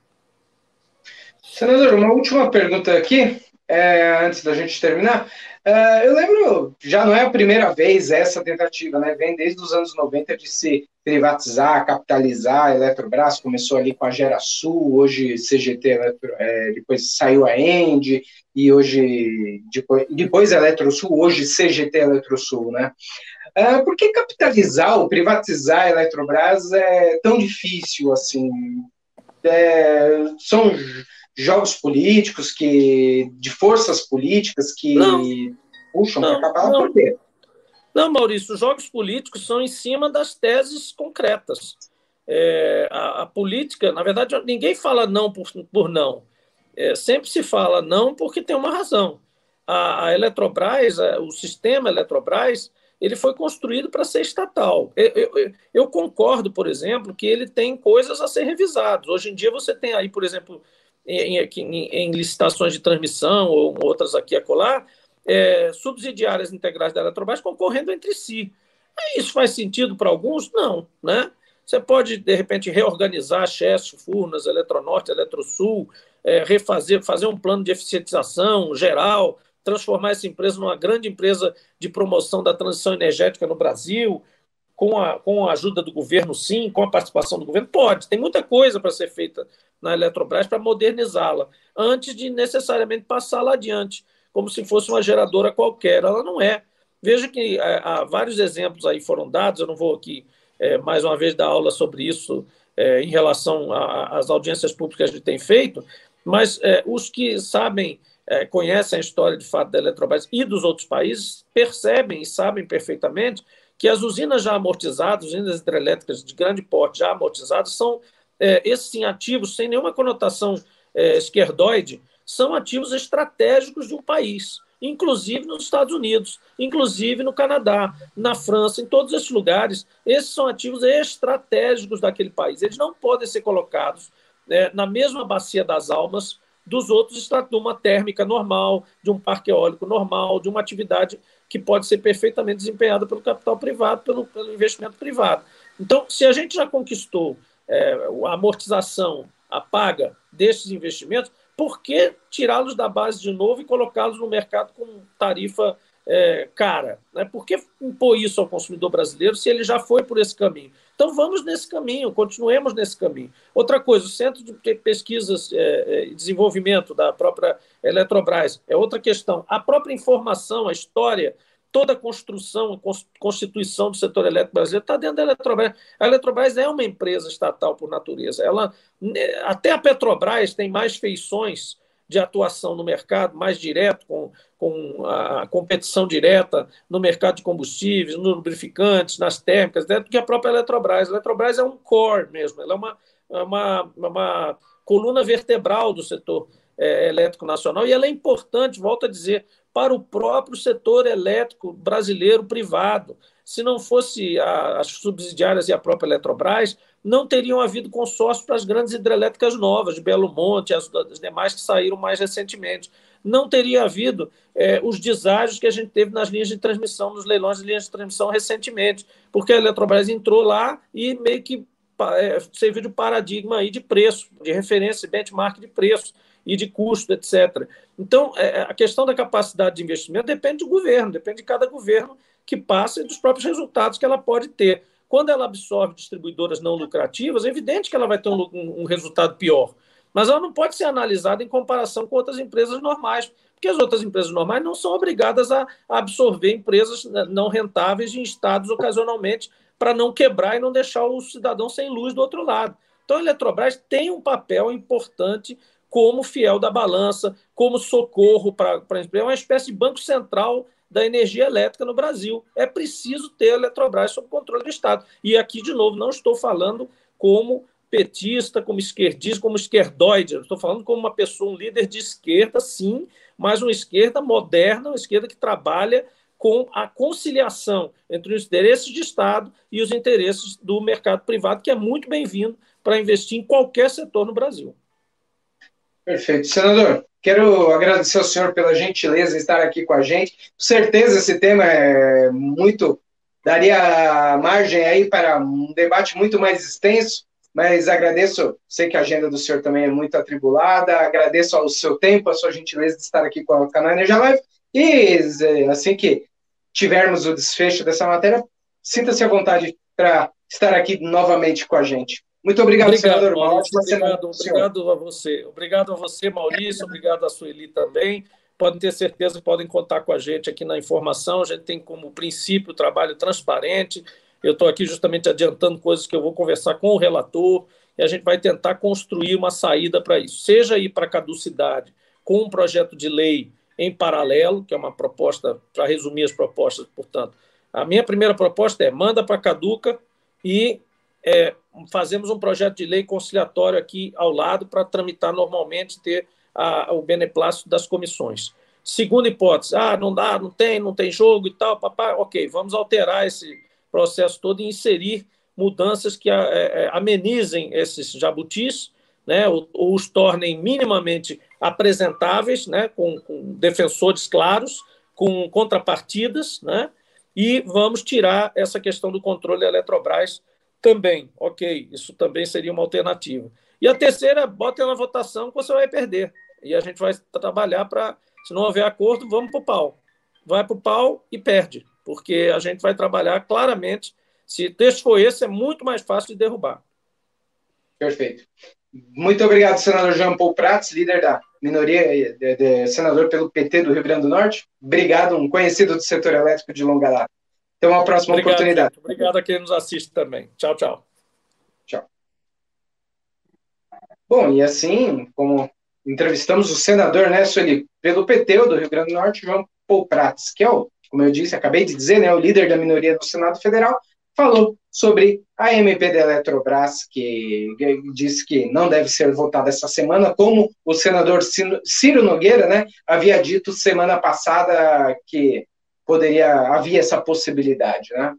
Senador, uma última pergunta aqui, é, antes da gente terminar. Uh, eu lembro, já não é a primeira vez essa tentativa, né? Vem desde os anos 90 de se privatizar, capitalizar a Eletrobras, começou ali com a Gerasul, hoje CGT, é, depois saiu a End, e hoje, depois, depois a Eletrosul, hoje CGT Eletrosul, né? Uh, por que capitalizar ou privatizar a Eletrobras é tão difícil assim? É, são jogos políticos, que de forças políticas que não, puxam para acabar não. Não, Maurício, os jogos políticos são em cima das teses concretas. É, a, a, política, na verdade, ninguém fala não por, por não. É, sempre se fala não porque tem uma razão. A, a Eletrobras, a, o sistema Eletrobras, ele foi construído para ser estatal. Eu, eu, eu, concordo, por exemplo, que ele tem coisas a ser revisadas. Hoje em dia você tem aí, por exemplo, em, em, em licitações de transmissão ou outras aqui a colar, é, subsidiárias integrais da Eletrobras concorrendo entre si. Isso faz sentido para alguns? Não. Né? Você pode, de repente, reorganizar Chess, Furnas, Eletronorte, Eletrosul, é, refazer, fazer um plano de eficientização geral, transformar essa empresa numa grande empresa de promoção da transição energética no Brasil, com a, com a ajuda do governo, sim, com a participação do governo? Pode, tem muita coisa para ser feita na Eletrobras para modernizá-la, antes de necessariamente passá-la adiante, como se fosse uma geradora qualquer. Ela não é. Veja que é, há vários exemplos aí foram dados, eu não vou aqui é, mais uma vez dar aula sobre isso é, em relação às audiências públicas que a gente tem feito, mas é, os que sabem, é, conhecem a história de fato da Eletrobras e dos outros países, percebem e sabem perfeitamente que as usinas já amortizadas, usinas hidrelétricas de grande porte já amortizadas, são é, esses ativos sem nenhuma conotação é, esquerdoide, são ativos estratégicos de um país, inclusive nos Estados Unidos, inclusive no Canadá, na França, em todos esses lugares. Esses são ativos estratégicos daquele país. Eles não podem ser colocados né, na mesma bacia das almas dos outros de uma térmica normal, de um parque eólico normal, de uma atividade que pode ser perfeitamente desempenhada pelo capital privado, pelo, pelo investimento privado. Então, se a gente já conquistou é, a amortização, a paga desses investimentos, por que tirá-los da base de novo e colocá-los no mercado com tarifa é, cara? Né? Por que impor isso ao consumidor brasileiro se ele já foi por esse caminho? Então vamos nesse caminho, continuemos nesse caminho. Outra coisa, o Centro de Pesquisas é, é, e Desenvolvimento da própria Eletrobras é outra questão. A própria informação, a história toda a construção, constituição do setor elétrico brasileiro está dentro da Eletrobras. A Eletrobras é uma empresa estatal por natureza. Ela, né, até a Petrobras tem mais feições de atuação no mercado, mais direto, com, com a competição direta no mercado de combustíveis, nos lubrificantes, nas térmicas, do que a própria Eletrobras. A Eletrobras é um core mesmo, ela é uma, uma, uma coluna vertebral do setor é, elétrico nacional e ela é importante, volto a dizer, para o próprio setor elétrico brasileiro privado. Se não fosse a, as subsidiárias e a própria Eletrobras, não teriam havido consórcio para as grandes hidrelétricas novas, de Belo Monte, as, as demais que saíram mais recentemente. Não teria havido é, os deságios que a gente teve nas linhas de transmissão, nos leilões de linhas de transmissão recentemente, porque a Eletrobras entrou lá e meio que é, serviu de paradigma aí de preço, de referência, benchmark de preço e de custo, etc. Então, é, é, a questão da capacidade de investimento depende do governo, depende de cada governo que passa e dos próprios resultados que ela pode ter. Quando ela absorve distribuidoras não lucrativas, é evidente que ela vai ter um, um, um resultado pior. Mas ela não pode ser analisada em comparação com outras empresas normais, porque as outras empresas normais não são obrigadas a absorver empresas não rentáveis em estados ocasionalmente para não quebrar e não deixar o cidadão sem luz do outro lado. Então, a Eletrobras tem um papel importante como fiel da balança, como socorro para a empresa. É uma espécie de banco central da energia elétrica no Brasil. É preciso ter a Eletrobras sob controle do Estado. E aqui, de novo, não estou falando como petista, como esquerdista, como esquerdoide. estou falando como uma pessoa, um líder de esquerda, sim, mas uma esquerda moderna, uma esquerda que trabalha com a conciliação entre os interesses de Estado e os interesses do mercado privado, que é muito bem-vindo para investir em qualquer setor no Brasil. Perfeito. Senador, quero agradecer ao senhor pela gentileza de estar aqui com a gente. Com certeza esse tema é muito. daria margem aí para um debate muito mais extenso, mas agradeço, sei que a agenda do senhor também é muito atribulada, agradeço ao seu tempo, a sua gentileza de estar aqui com o canal Energia Live, e assim que tivermos o desfecho dessa matéria, sinta-se à vontade para estar aqui novamente com a gente. Muito obrigado, obrigado senador. Maurício, obrigado, obrigado a você. Obrigado a você, Maurício. Obrigado a Sueli também. Podem ter certeza que podem contar com a gente aqui na informação. A gente tem como princípio o trabalho transparente. Eu estou aqui justamente adiantando coisas que eu vou conversar com o relator e a gente vai tentar construir uma saída para isso. Seja ir para a caducidade com um projeto de lei em paralelo, que é uma proposta, para resumir as propostas, portanto. A minha primeira proposta é manda para a caduca e é, fazemos um projeto de lei conciliatório aqui ao lado para tramitar normalmente, ter a, o beneplácito das comissões. Segunda hipótese, ah, não dá, não tem, não tem jogo e tal, papai, ok, vamos alterar esse processo todo e inserir mudanças que é, é, amenizem esses jabutis, né, ou, ou, os tornem minimamente apresentáveis, né, com, com defensores claros, com contrapartidas, né, e vamos tirar essa questão do controle Eletrobras também, ok, isso também seria uma alternativa. E a terceira, bota na votação que você vai perder. E a gente vai trabalhar para, se não houver acordo, vamos para o pau. Vai para o pau e perde, porque a gente vai trabalhar claramente. Se texto for esse, é muito mais fácil de derrubar. Perfeito. Muito obrigado, senador Jean Paul Prats, líder da minoria, de, de, senador pelo PT do Rio Grande do Norte. Obrigado, um conhecido do setor elétrico de longa data. Até uma próxima obrigado, oportunidade. Gente. Obrigado a quem nos assiste também. Tchau, tchau. Tchau. Bom, e assim, como entrevistamos o senador, né, Sueli, pelo PT do Rio Grande do Norte, João Paul Prats, que é o, como eu disse, acabei de dizer, né, o líder da minoria do Senado Federal, falou sobre a MP da Eletrobras, que disse que não deve ser votada essa semana, como o senador Ciro Nogueira né, havia dito semana passada que poderia havia essa possibilidade. Né?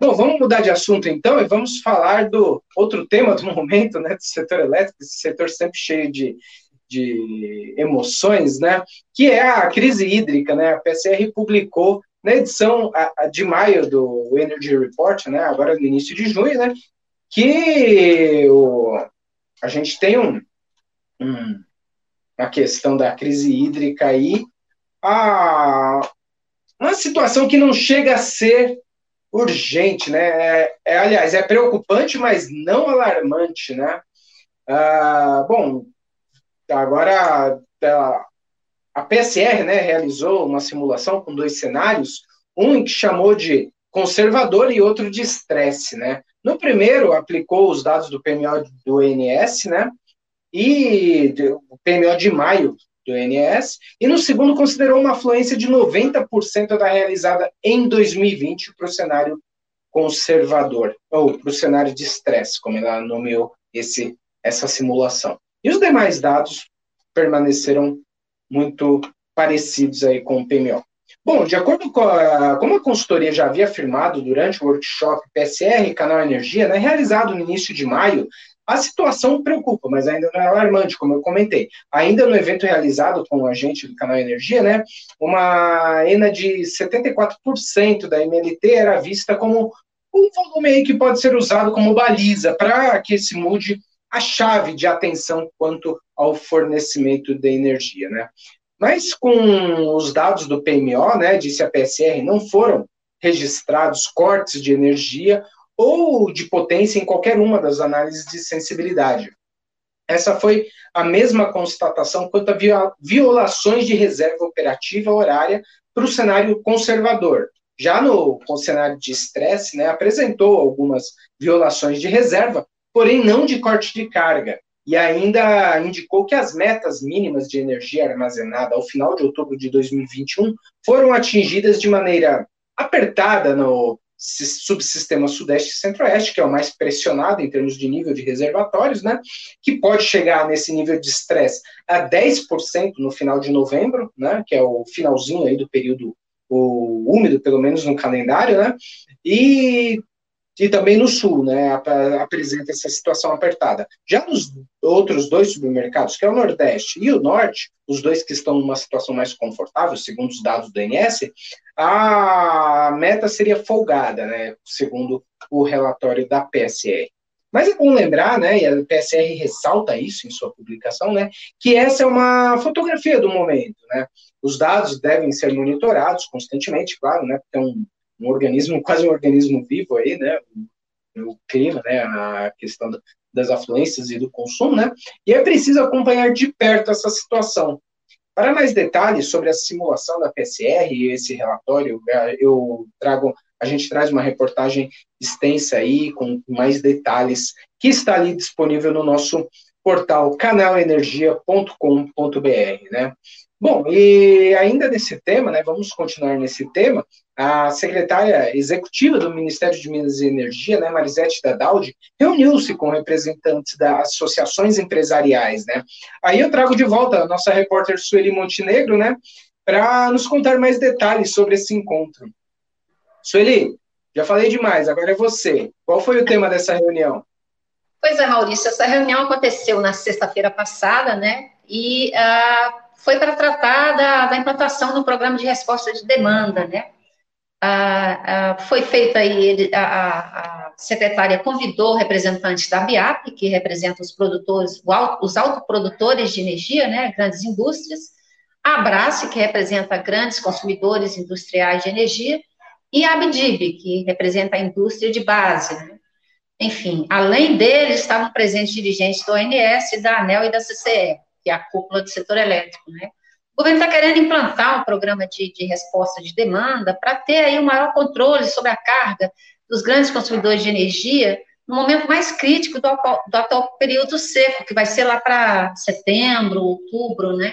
Bom, vamos mudar de assunto então e vamos falar do outro tema do momento, né, do setor elétrico, esse setor sempre cheio de, de emoções, né, que é a crise hídrica, né, a PCR publicou na edição de maio do Energy Report, né, agora no início de junho, né, que o, a gente tem um, um, a questão da crise hídrica aí, a, uma situação que não chega a ser urgente, né, é, é aliás, é preocupante, mas não alarmante, né, ah, bom, agora a, a PSR né, realizou uma simulação com dois cenários, um que chamou de conservador e outro de estresse, né? No primeiro, aplicou os dados do PMO do INS, né? E o PMO de maio do INS, e no segundo considerou uma afluência de 90% da realizada em 2020 para o cenário conservador, ou para o cenário de estresse, como ela nomeou esse, essa simulação. E os demais dados permaneceram muito parecidos aí com o PMO. Bom, de acordo com a, como a consultoria já havia afirmado durante o workshop PSR Canal Energia, né, realizado no início de maio, a situação preocupa, mas ainda não é alarmante, como eu comentei. Ainda no evento realizado com o agente do Canal Energia, né, uma ENA de 74% da MLT era vista como um volume aí que pode ser usado como baliza para que se mude a chave de atenção quanto ao fornecimento de energia, né? Mas com os dados do PMO, né, disse a PSR, não foram registrados cortes de energia ou de potência em qualquer uma das análises de sensibilidade. Essa foi a mesma constatação quanto a violações de reserva operativa horária para o cenário conservador. Já no cenário de estresse, né, apresentou algumas violações de reserva, porém não de corte de carga, e ainda indicou que as metas mínimas de energia armazenada ao final de outubro de 2021 foram atingidas de maneira apertada no subsistema Sudeste e Centro-Oeste, que é o mais pressionado em termos de nível de reservatórios, né, que pode chegar nesse nível de estresse a 10% no final de novembro, né, que é o finalzinho aí do período o úmido, pelo menos no calendário, né, e e também no sul, né, apresenta essa situação apertada. Já nos outros dois supermercados, que é o Nordeste e o Norte, os dois que estão numa situação mais confortável, segundo os dados do INS, a meta seria folgada, né, segundo o relatório da PSR. Mas é bom lembrar, né, e a PSR ressalta isso em sua publicação, né, que essa é uma fotografia do momento, né. Os dados devem ser monitorados constantemente, claro, né, porque é um um organismo, quase um organismo vivo aí, né? O, o clima, né? A questão das afluências e do consumo, né? E é preciso acompanhar de perto essa situação. Para mais detalhes sobre a simulação da PCR e esse relatório, é, eu trago, a gente traz uma reportagem extensa aí com mais detalhes que está ali disponível no nosso portal canalenergia.com.br, né? Bom, e ainda nesse tema, né, vamos continuar nesse tema, a secretária executiva do Ministério de Minas e Energia, né, Marisete Dadaldi, reuniu-se com representantes das associações empresariais, né. Aí eu trago de volta a nossa repórter Sueli Montenegro, né, para nos contar mais detalhes sobre esse encontro. Sueli, já falei demais, agora é você. Qual foi o tema dessa reunião? Pois é, Maurício, essa reunião aconteceu na sexta-feira passada, né, e uh, foi para tratar da, da, implantação do programa de resposta de demanda, né? Ah, ah, foi feita aí, ele, a, a, secretária convidou representantes da BIAP, que representa os produtores, os autoprodutores de energia, né, grandes indústrias, a Abrace, que representa grandes consumidores industriais de energia, e a Abdib, que representa a indústria de base. Né? Enfim, além deles, estavam presentes dirigentes do ONS, da ANEL e da CCE que é a cúpula do setor elétrico, né? O governo está querendo implantar um programa de, de resposta de demanda para ter aí um maior controle sobre a carga dos grandes consumidores de energia no momento mais crítico do, do atual período seco, que vai ser lá para setembro, outubro, né?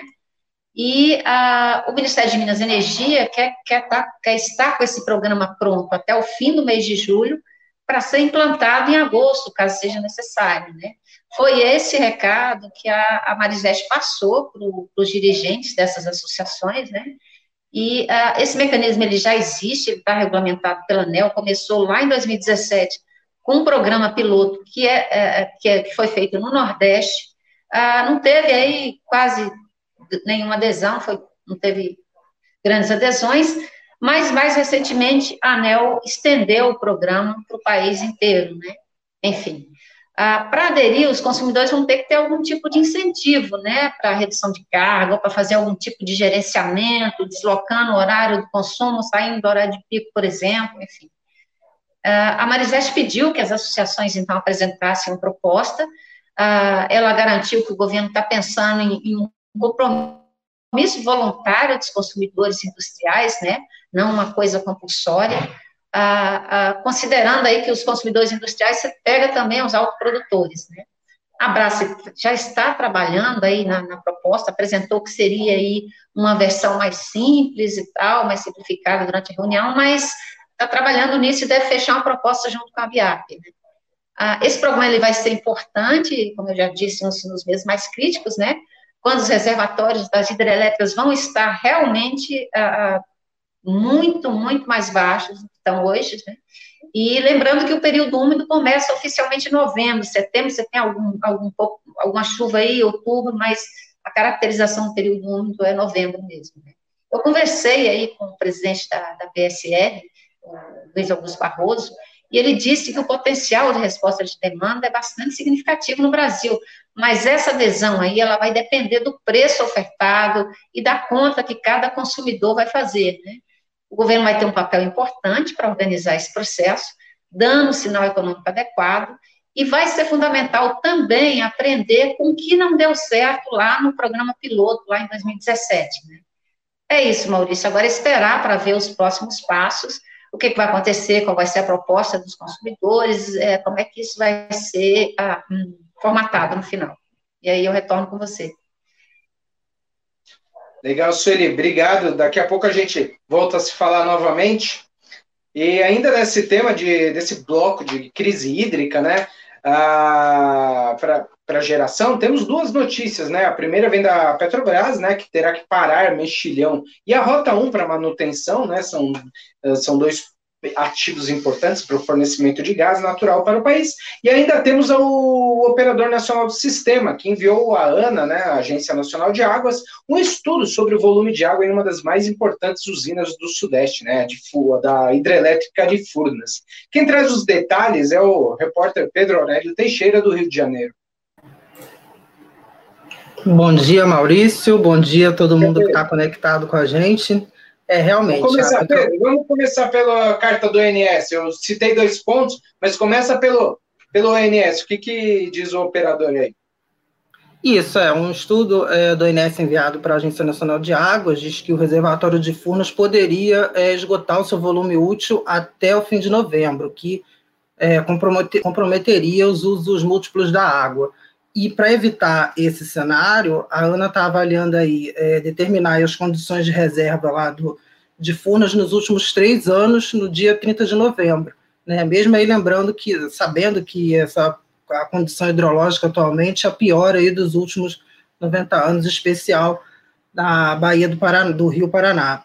E a, o Ministério de Minas e Energia quer, quer, tá, quer estar com esse programa pronto até o fim do mês de julho, para ser implantado em agosto, caso seja necessário, né? Foi esse recado que a, a Marisete passou para os dirigentes dessas associações, né? E uh, esse mecanismo ele já existe, ele está regulamentado pela ANEL, começou lá em 2017 com um programa piloto que, é, é, que, é, que foi feito no Nordeste, uh, não teve aí quase nenhuma adesão, foi, não teve grandes adesões, mas mais recentemente a ANEL estendeu o programa para o país inteiro, né? Enfim, ah, para aderir, os consumidores vão ter que ter algum tipo de incentivo, né, para redução de carga, para fazer algum tipo de gerenciamento, deslocando o horário do consumo, saindo do horário de pico, por exemplo, enfim. Ah, a Marisete pediu que as associações, então, apresentassem uma proposta, ah, ela garantiu que o governo está pensando em, um compromisso voluntário dos consumidores industriais, né, não uma coisa compulsória, a, a, considerando aí que os consumidores industriais, você pega também os autoprodutores, né? A Brás já está trabalhando aí na, na, proposta, apresentou que seria aí uma versão mais simples e tal, mais simplificada durante a reunião, mas está trabalhando nisso e deve fechar uma proposta junto com a BIAP. Né? Ah, esse programa ele vai ser importante, como eu já disse, nos, nos meses mais críticos, né? Quando os reservatórios das hidrelétricas vão estar realmente ah, ah muito, muito mais baixos do que estão hoje, né? E lembrando que o período úmido começa oficialmente em novembro, setembro, você tem algum, algum pouco, alguma chuva aí, outubro, mas a caracterização do período úmido é novembro mesmo. Né? Eu conversei aí com o presidente da, da o Luiz Augusto Barroso, e ele disse que o potencial de resposta de demanda é bastante significativo no Brasil, mas essa adesão aí, ela vai depender do preço ofertado e da conta que cada consumidor vai fazer, né? O governo vai ter um papel importante para organizar esse processo, dando o sinal econômico adequado, e vai ser fundamental também aprender com o que não deu certo lá no programa piloto, lá em 2017. Né? É isso, Maurício. Agora esperar para ver os próximos passos, o que, que, vai acontecer, qual vai ser a proposta dos consumidores, é, como é que isso vai ser ah, hum, formatado no final. E aí eu retorno com você. Legal, Sueli, obrigado. Daqui a pouco a gente volta a se falar novamente. E ainda nesse tema de, desse bloco de crise hídrica, né? Ah, para geração, temos duas notícias, né? A primeira vem da Petrobras, né? Que terá que parar mexilhão. E a Rota 1 para manutenção, né? São, são dois ativos importantes para o fornecimento de gás natural para o país. E ainda temos o Operador Nacional do Sistema, que enviou à ANA, né, a Agência Nacional de Águas, um estudo sobre o volume de água em uma das mais importantes usinas do Sudeste, né, de, da hidrelétrica de Furnas. Quem traz os detalhes é o repórter Pedro Aurélio Teixeira, do Rio de Janeiro. Bom dia, Maurício. Bom dia a todo mundo que está conectado com a gente. É, realmente. Vamos começar, pelo, vamos começar pela carta do ONS. Eu citei dois pontos, mas começa pelo, pelo ONS. O que, que diz o operador aí? Isso, é um estudo é, do ONS enviado para a Agência Nacional de Águas, diz que o reservatório de Furnas poderia é, esgotar o seu volume útil até o fim de novembro, que é, comprometeria os usos múltiplos da água. E para evitar esse cenário, a ANA está avaliando aí é, determinar as condições de reserva lá do, de Furnas nos últimos três anos, no dia 30 de novembro. Né? Mesmo aí lembrando que, sabendo que essa a condição hidrológica atualmente é a pior aí dos últimos 90 anos, especial da Baía do, Paraná, do Rio Paraná.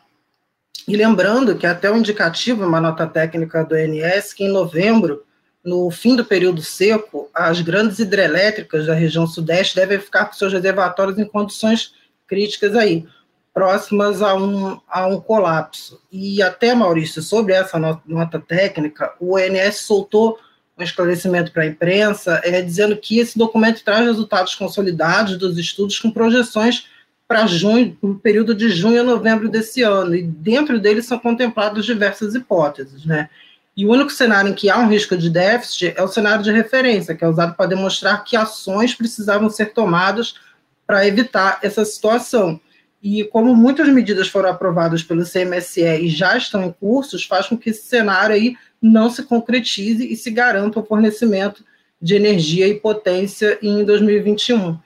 E lembrando que até o indicativo, uma nota técnica do INS, que em novembro no fim do período seco, as grandes hidrelétricas da região sudeste devem ficar com seus reservatórios em condições críticas aí, próximas a um, a um colapso. E até, Maurício, sobre essa nota técnica, o ONS soltou um esclarecimento para a imprensa, é, dizendo que esse documento traz resultados consolidados dos estudos com projeções para junho, período de junho a novembro desse ano, e dentro deles são contempladas diversas hipóteses, né? E o único cenário em que há um risco de déficit é o cenário de referência, que é usado para demonstrar que ações precisavam ser tomadas para evitar essa situação. E como muitas medidas foram aprovadas pelo CMSE e já estão em curso, faz com que esse cenário aí não se concretize e se garanta o fornecimento de energia e potência em 2021.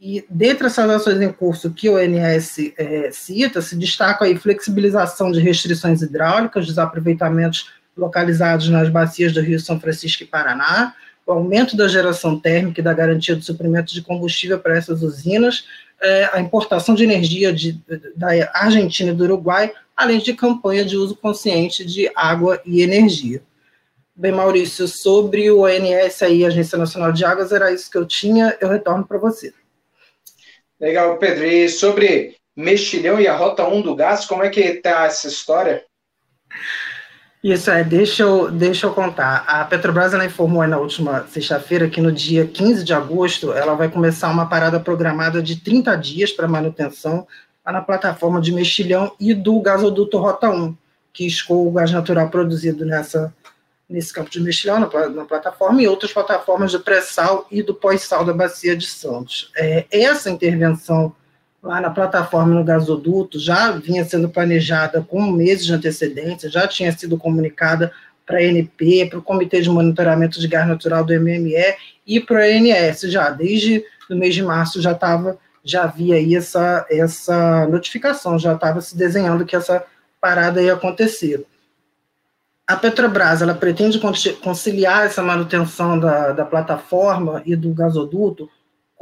E dentre essas ações em curso que o ONS é, cita, se destaca aí flexibilização de restrições hidráulicas, desaproveitamentos localizados nas bacias do Rio São Francisco e Paraná, o aumento da geração térmica e da garantia do suprimento de combustível para essas usinas, é, a importação de energia de, da Argentina e do Uruguai, além de campanha de uso consciente de água e energia. Bem, Maurício, sobre o ONS aí, Agência Nacional de Águas, era isso que eu tinha, eu retorno para você. Legal, Pedro. E sobre Mexilhão e a Rota 1 do gás, como é que está essa história? Isso é, deixa eu, deixa eu contar. A Petrobras ela informou na última sexta-feira que no dia 15 de agosto ela vai começar uma parada programada de 30 dias para manutenção na plataforma de Mexilhão e do gasoduto Rota 1, que escoa o gás natural produzido nessa, nesse campo de Mexilhão, na, na plataforma, e outras plataformas de pré-sal e do pós-sal da Bacia de Santos. É, essa intervenção lá na plataforma no gasoduto já vinha sendo planejada com meses de antecedência, já tinha sido comunicada para a ANP, para o Comitê de Monitoramento de Gás Natural do MME e para a ANS já, desde o mês de março já estava, já havia aí essa, essa notificação, já estava se desenhando que essa parada ia acontecer. A Petrobras, ela pretende conciliar essa manutenção da, da plataforma e do gasoduto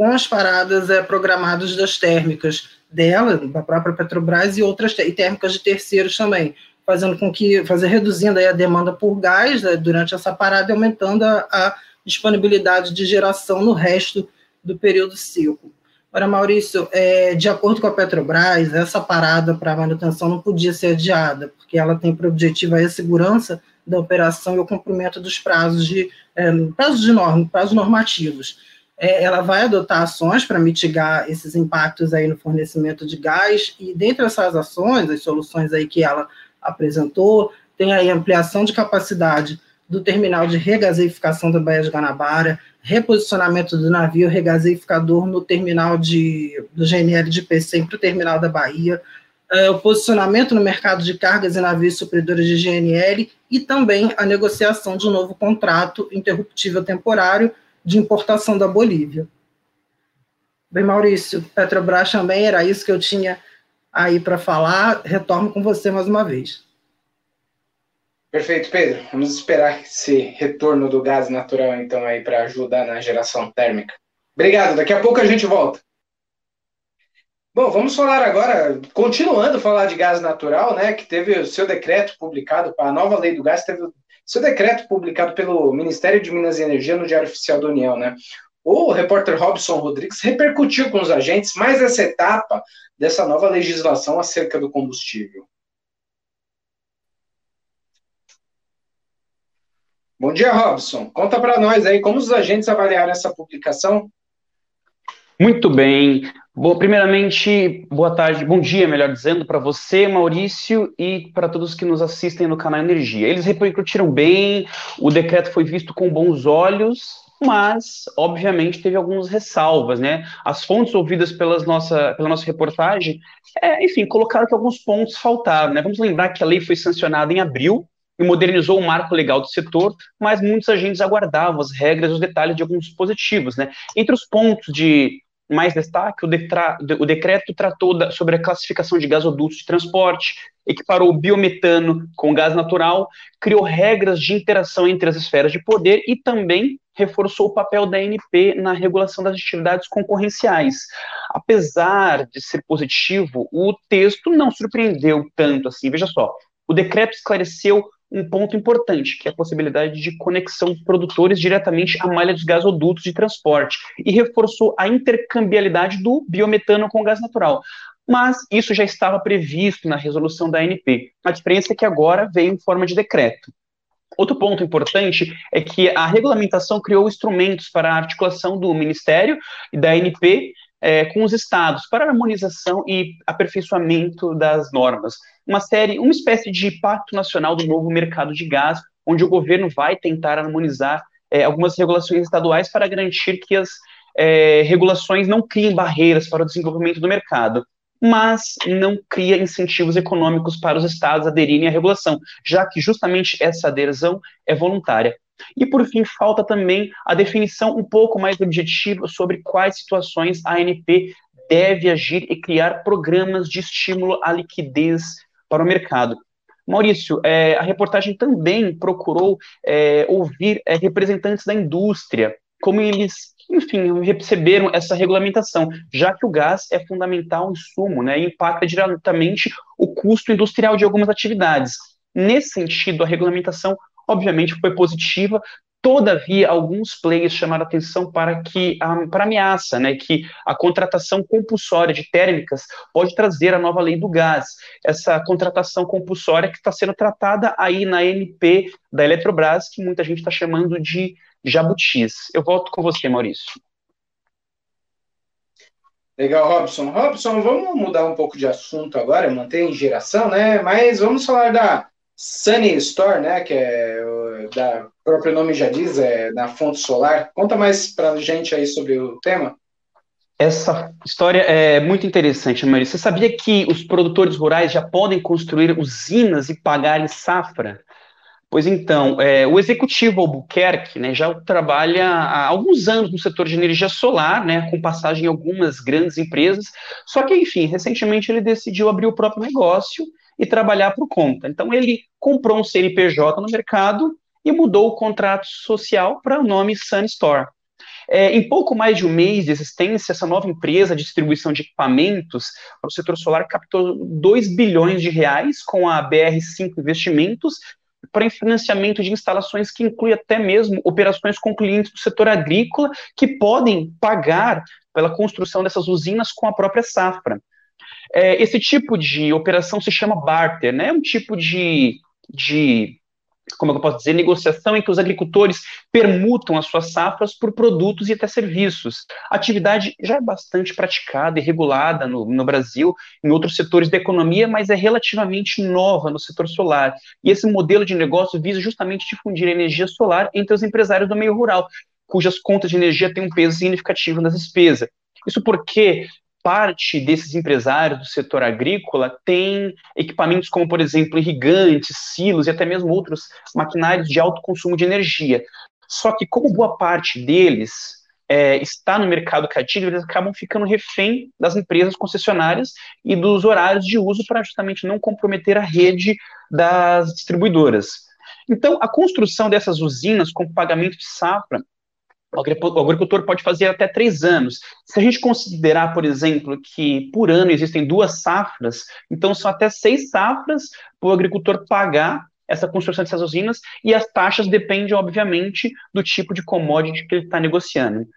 com as paradas é, programadas das térmicas dela, da própria Petrobras e outras e térmicas de terceiros também, fazendo com que, fazer reduzindo a demanda por gás né, durante essa parada e aumentando a, a, disponibilidade de geração no resto do período seco. Ora, Maurício, é, de acordo com a Petrobras, essa parada para manutenção não podia ser adiada, porque ela tem por objetivo a segurança da operação e o cumprimento dos prazos de é, prazos de norma, prazos normativos é, ela vai adotar ações para mitigar esses impactos aí no fornecimento de gás, e dentre essas ações, as soluções aí que ela apresentou, tem aí ampliação de capacidade do terminal de regaseificação da Baía de Guanabara, reposicionamento do navio regaseificador no terminal de, do GNL de PC para o terminal da Bahia, é, o posicionamento no mercado de cargas e navios supridores de GNL e também a negociação de um novo contrato interruptível temporário de importação da Bolívia. Bem, Maurício, Petrobras também era isso que eu tinha aí para falar. Retorno com você mais uma vez. Perfeito, Pedro. Vamos esperar esse retorno do gás natural, então, aí para ajudar na geração térmica. Obrigado. Daqui a pouco a gente volta. Bom, vamos falar agora, continuando a falar de gás natural, né, que teve o seu decreto publicado para a nova lei do gás, teve seu decreto publicado pelo Ministério de Minas e Energia no Diário Oficial da União, né? O repórter Robson Rodrigues repercutiu com os agentes mais essa etapa dessa nova legislação acerca do combustível. Bom dia, Robson. Conta para nós aí como os agentes avaliaram essa publicação. Muito bem. Bom, primeiramente, boa tarde, bom dia, melhor dizendo, para você, Maurício, e para todos que nos assistem no canal Energia. Eles repercutiram bem, o decreto foi visto com bons olhos, mas, obviamente, teve algumas ressalvas, né? As fontes ouvidas pelas nossa, pela nossa reportagem, é, enfim, colocaram que alguns pontos faltaram, né? Vamos lembrar que a lei foi sancionada em abril, e modernizou o marco legal do setor, mas muitos agentes aguardavam as regras, os detalhes de alguns dispositivos, né? Entre os pontos de mais destaque, o, detra, o decreto tratou da, sobre a classificação de gasodutos de transporte, equiparou o biometano com gás natural, criou regras de interação entre as esferas de poder e também reforçou o papel da ANP na regulação das atividades concorrenciais. Apesar de ser positivo, o texto não surpreendeu tanto assim. Veja só, o decreto esclareceu um ponto importante, que é a possibilidade de conexão produtores diretamente à malha dos gasodutos de transporte, e reforçou a intercambialidade do biometano com gás natural. Mas isso já estava previsto na resolução da ANP. A diferença é que agora veio em forma de decreto. Outro ponto importante é que a regulamentação criou instrumentos para a articulação do Ministério e da ANP é, com os estados para harmonização e aperfeiçoamento das normas. Uma série, uma espécie de pacto nacional do novo mercado de gás, onde o governo vai tentar harmonizar é, algumas regulações estaduais para garantir que as é, regulações não criem barreiras para o desenvolvimento do mercado, mas não cria incentivos econômicos para os estados aderirem à regulação, já que justamente essa adesão é voluntária. E, por fim, falta também a definição um pouco mais objetiva sobre quais situações a ANP deve agir e criar programas de estímulo à liquidez para o mercado. Maurício, é, a reportagem também procurou é, ouvir é, representantes da indústria, como eles, enfim, receberam essa regulamentação, já que o gás é fundamental insumo, né, e impacta diretamente o custo industrial de algumas atividades. Nesse sentido, a regulamentação obviamente foi positiva, Todavia, alguns players chamaram atenção para que para a ameaça, né, que a contratação compulsória de térmicas pode trazer a nova lei do gás. Essa contratação compulsória que está sendo tratada aí na MP da Eletrobras, que muita gente está chamando de jabutis. Eu volto com você, Maurício. Legal, Robson. Robson, vamos mudar um pouco de assunto agora, manter em geração, né? Mas vamos falar da Sunny Store, né? Que é da próprio nome já diz, é na fonte solar. Conta mais para a gente aí sobre o tema. Essa história é muito interessante, Maria. Você sabia que os produtores rurais já podem construir usinas e pagar safra? Pois então, é, o executivo Albuquerque né, já trabalha há alguns anos no setor de energia solar, né, com passagem em algumas grandes empresas, só que, enfim, recentemente ele decidiu abrir o próprio negócio e trabalhar por conta. Então, ele comprou um CNPJ no mercado e mudou o contrato social para o nome Sunstore. É, em pouco mais de um mês de existência, essa nova empresa de distribuição de equipamentos para o setor solar captou 2 bilhões de reais com a BR5 Investimentos para financiamento de instalações que inclui até mesmo operações com clientes do setor agrícola que podem pagar pela construção dessas usinas com a própria safra. É, esse tipo de operação se chama barter, né? É um tipo de, de como eu posso dizer, negociação em que os agricultores permutam as suas safras por produtos e até serviços. A atividade já é bastante praticada e regulada no, no Brasil, em outros setores da economia, mas é relativamente nova no setor solar. E esse modelo de negócio visa justamente difundir a energia solar entre os empresários do meio rural, cujas contas de energia têm um peso significativo nas despesas. Isso porque parte desses empresários do setor agrícola tem equipamentos como, por exemplo, irrigantes, silos e até mesmo outros maquinários de alto consumo de energia. Só que, como boa parte deles é, está no mercado cativo, eles acabam ficando refém das empresas concessionárias e dos horários de uso para justamente não comprometer a rede das distribuidoras. Então, a construção dessas usinas com pagamento de safra o agricultor pode fazer até três anos. Se a gente considerar, por exemplo, que por ano existem duas safras, então são até seis safras para o agricultor pagar essa construção dessas usinas, e as taxas dependem, obviamente, do tipo de commodity que ele está negociando.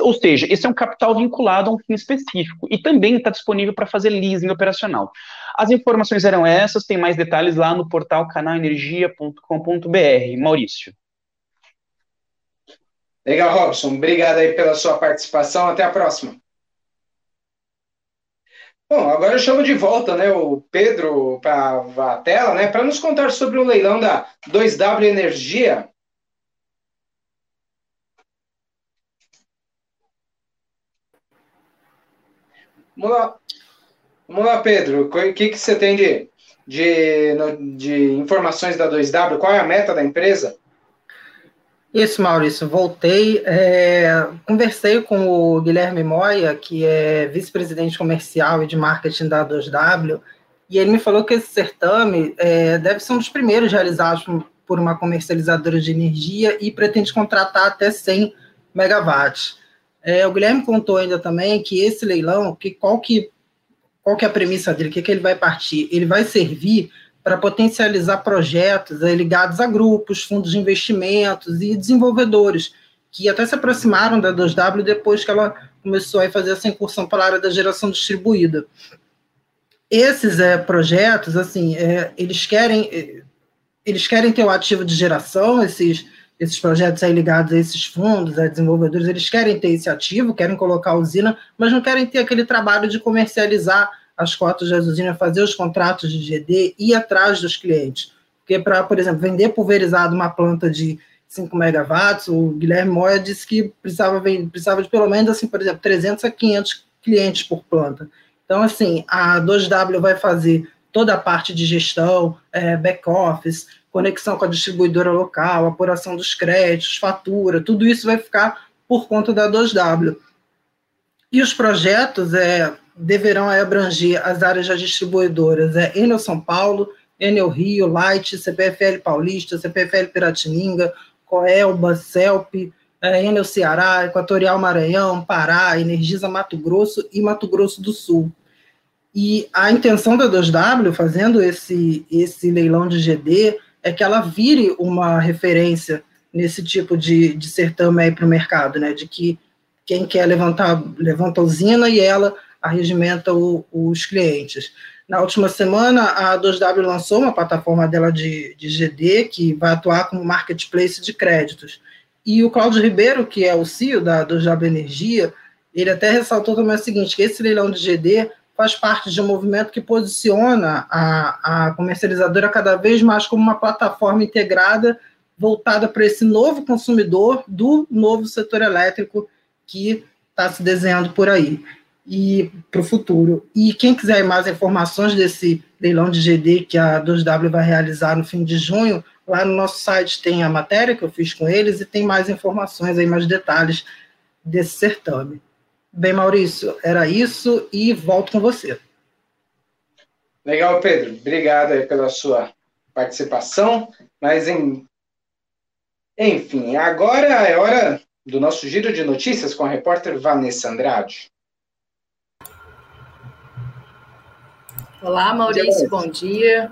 Ou seja, esse é um capital vinculado a um fim específico e também está disponível para fazer leasing operacional. As informações eram essas, tem mais detalhes lá no portal canalenergia.com.br. Maurício. Legal, Robson. Obrigado aí pela sua participação. Até a próxima. Bom, agora eu chamo de volta né, o Pedro para a tela né, para nos contar sobre o leilão da 2W Energia. Vamos lá, Vamos lá Pedro. O que, que você tem de, de, de informações da 2W? Qual é a meta da empresa? Isso, Maurício, voltei. É, conversei com o Guilherme Moya, que é vice-presidente comercial e de marketing da 2W, e ele me falou que esse certame é, deve ser um dos primeiros realizados por uma comercializadora de energia e pretende contratar até 100 megawatts. É, o Guilherme contou ainda também que esse leilão, que qual que, qual que é a premissa dele, o que, que ele vai partir? Ele vai servir para potencializar projetos eh, ligados a grupos, fundos de investimentos e desenvolvedores, que até se aproximaram da 2W depois que ela começou a fazer essa incursão para a área da geração distribuída. Esses é, projetos, assim, é, eles querem eles querem ter o ativo de geração, esses, esses projetos aí ligados a esses fundos, a desenvolvedores, eles querem ter esse ativo, querem colocar a usina, mas não querem ter aquele trabalho de comercializar as cotas de usina, fazer os contratos de GD e ir atrás dos clientes. Porque para, por exemplo, vender pulverizado uma planta de 5 megawatts, o Guilherme Moya disse que precisava, precisava de pelo menos, assim, por exemplo, 300 a 500 clientes por planta. Então, assim, a 2W vai fazer toda a parte de gestão, é, back-office, conexão com a distribuidora local, apuração dos créditos, fatura, tudo isso vai ficar por conta da 2W. E os projetos, é, deverão abranger as áreas das distribuidoras é, Enel São Paulo, Enel Rio, Light, CPFL Paulista, CPFL Piratininga, Coelba, CELP, é, Enel Ceará, Equatorial Maranhão, Pará, Energisa Mato Grosso e Mato Grosso do Sul. E a intenção da 2W, fazendo esse, esse leilão de GD, é que ela vire uma referência nesse tipo de, de certame para o mercado, né? De que quem quer levantar, levanta a usina e ela arregimenta o, os clientes. Na última semana, a 2W lançou uma plataforma dela de, de GD, que vai atuar como marketplace de créditos. E o Cláudio Ribeiro, que é o CEO da 2W Energia, ele até ressaltou também o seguinte, que esse leilão de GD faz parte de um movimento que posiciona a, a comercializadora cada vez mais como uma plataforma integrada voltada para esse novo consumidor do novo setor elétrico que está se desenhando por aí e para o futuro. E quem quiser mais informações desse leilão de GD que a 2W vai realizar no fim de junho, lá no nosso site tem a matéria que eu fiz com eles e tem mais informações aí, mais detalhes desse certame. Bem, Maurício, era isso e volto com você. Legal, Pedro. Obrigado aí pela sua participação. Mas, em... enfim, agora é hora do nosso giro de notícias com a repórter Vanessa Andrade. Olá, Maurício, bom dia.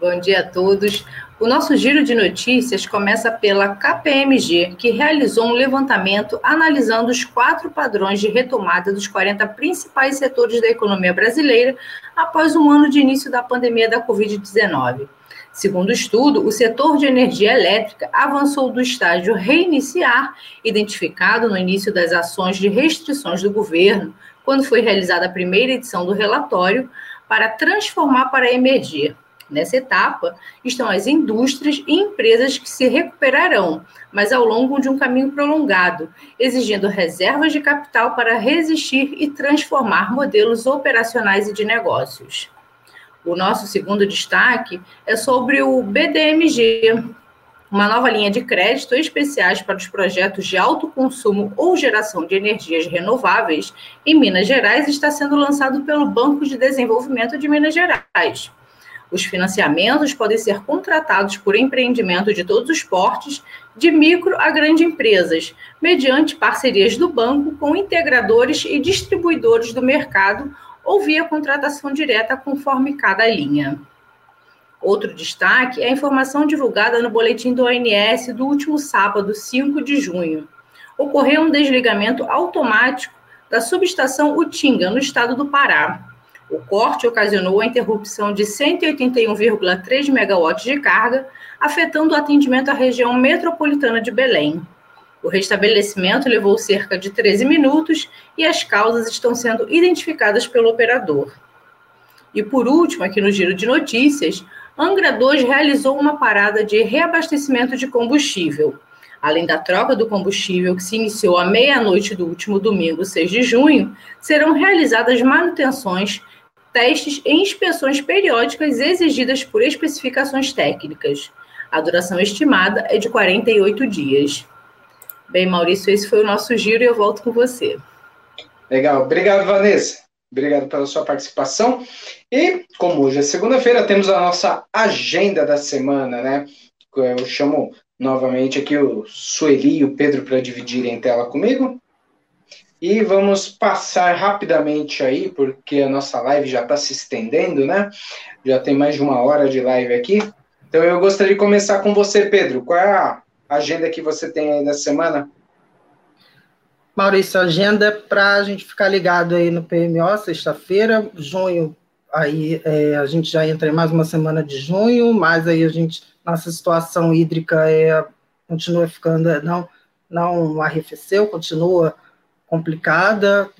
Bom dia a todos. O nosso giro de notícias começa pela KPMG, que realizou um levantamento analisando os quatro padrões de retomada dos 40 principais setores da economia brasileira após um ano de início da pandemia da Covid-19. Segundo o estudo, o setor de energia elétrica avançou do estágio reiniciar, identificado no início das ações de restrições do governo, quando foi realizada a primeira edição do relatório, para transformar para emergir Nessa etapa estão as indústrias e empresas que se recuperarão, mas ao longo de um caminho prolongado, exigindo reservas de capital para resistir e transformar modelos operacionais e de negócios. O nosso segundo destaque é sobre o BDMG, uma nova linha de crédito especiais para os projetos de alto consumo ou geração de energias renováveis em Minas Gerais está sendo lançado pelo Banco de Desenvolvimento de Minas Gerais. Os financiamentos podem ser contratados por empreendimento de todos os portes, de micro a grande empresas, mediante parcerias do banco com integradores e distribuidores do mercado ou via contratação direta conforme cada linha. Outro destaque é a informação divulgada no boletim do ONS do último sábado, 5 de junho. Ocorreu um desligamento automático da subestação Utinga, no estado do Pará. O corte ocasionou a interrupção de 181,3 megawatts de carga, afetando o atendimento à região metropolitana de Belém. O restabelecimento levou cerca de 13 minutos e as causas estão sendo identificadas pelo operador. E por último, aqui no giro de notícias, Angra 2 realizou uma parada de reabastecimento de combustível. Além da troca do combustível que se iniciou à meia-noite do último domingo, 6 de junho, serão realizadas manutenções testes e inspeções periódicas exigidas por especificações técnicas. A duração estimada é de 48 dias. Bem, Maurício, esse foi o nosso giro e eu volto com você. Legal. Obrigado, Vanessa. Obrigado pela sua participação. E, como hoje é segunda-feira, temos a nossa agenda da semana, né? Eu chamo novamente aqui o Sueli e o Pedro para dividirem em tela comigo. E vamos passar rapidamente aí, porque a nossa live já está se estendendo, né? Já tem mais de uma hora de live aqui. Então eu gostaria de começar com você, Pedro. Qual é a agenda que você tem aí da semana? Maurício, agenda para a gente ficar ligado aí no PMO, sexta-feira, junho, aí é, a gente já entra em mais uma semana de junho, mas aí a gente, nossa situação hídrica é, continua ficando, não, não arrefeceu, continua complicada.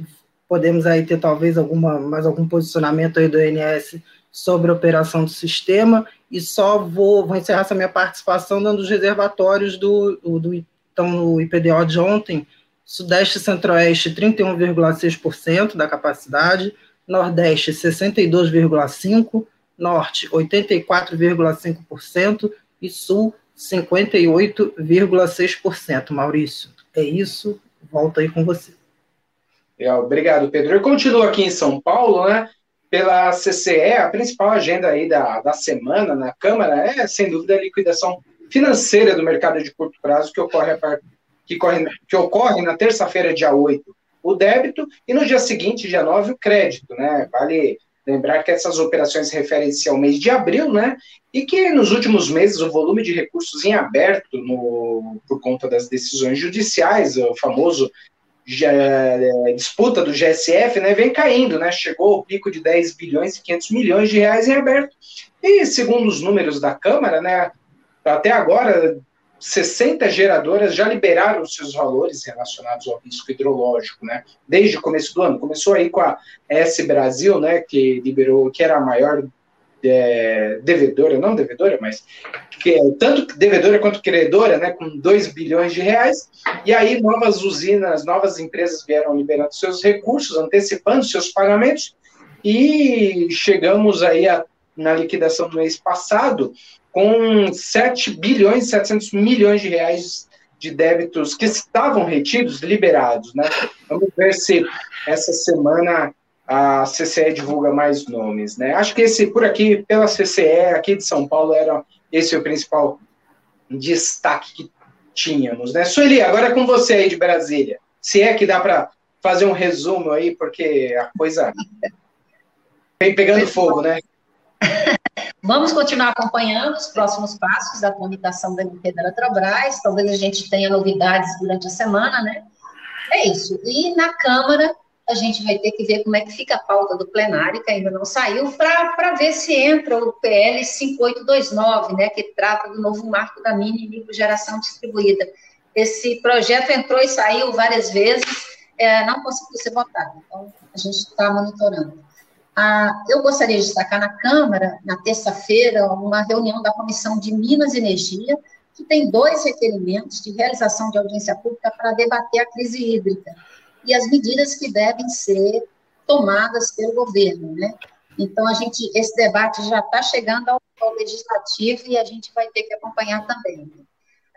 Podemos aí ter talvez alguma, mais algum posicionamento aí do INS sobre a operação do sistema. E só vou, vou encerrar essa minha participação dando os reservatórios do, do, do então, no IPDO de ontem, Sudeste e Centro-Oeste, 31,6% da capacidade, Nordeste, 62,5%, Norte, 84,5% e Sul, 58,6%. Maurício, é isso. Volto aí com você. Legal, obrigado, Pedro. Eu continuo aqui em São Paulo, né? pela CCE, a principal agenda aí da, da semana na Câmara é, sem dúvida, a liquidação financeira do mercado de curto prazo que ocorre, a, que, corre, que ocorre na terça-feira, dia 8, o débito, e no dia seguinte, dia 9, o crédito, né? Vale lembrar que essas operações referem-se ao mês de abril, né? E que nos últimos meses o volume de recursos em aberto no, por conta das decisões judiciais, o famoso já, é, disputa do GSF, né, vem caindo, né? Chegou ao pico de 10 bilhões e 500 milhões de reais em aberto. E segundo os números da Câmara, né, até agora 60 geradoras já liberaram seus valores relacionados ao risco hidrológico, né? Desde o começo do ano. Começou aí com a S Brasil, né, que liberou, que era a maior é, devedora, não devedora, mas que é tanto devedora quanto credora, né, com 2 bilhões de reais, e aí novas usinas, novas empresas vieram liberando seus recursos, antecipando seus pagamentos, e chegamos aí a, na liquidação do mês passado com 7 bilhões e 700 milhões de reais de débitos que estavam retidos, liberados, né? Vamos ver se essa semana a CCE divulga mais nomes, né? Acho que esse, por aqui, pela CCE, aqui de São Paulo, era esse o principal destaque que tínhamos, né? Sueli, agora é com você aí de Brasília. Se é que dá para fazer um resumo aí, porque a coisa vem pegando fogo, né? Vamos continuar acompanhando os próximos passos da tramitação da MP da Eletrobras. Talvez a gente tenha novidades durante a semana, né? É isso. E na Câmara, a gente vai ter que ver como é que fica a pauta do plenário, que ainda não saiu, para ver se entra o PL 5829, né, que trata do novo marco da mini e micro geração distribuída. Esse projeto entrou e saiu várias vezes, é, não conseguiu ser votado, então a gente está monitorando. Ah, eu gostaria de destacar na Câmara, na terça-feira, uma reunião da Comissão de Minas e Energia, que tem dois requerimentos de realização de audiência pública para debater a crise hídrica e as medidas que devem ser tomadas pelo governo, né? Então, a gente, esse debate já está chegando ao, ao, legislativo e a gente vai ter que acompanhar também.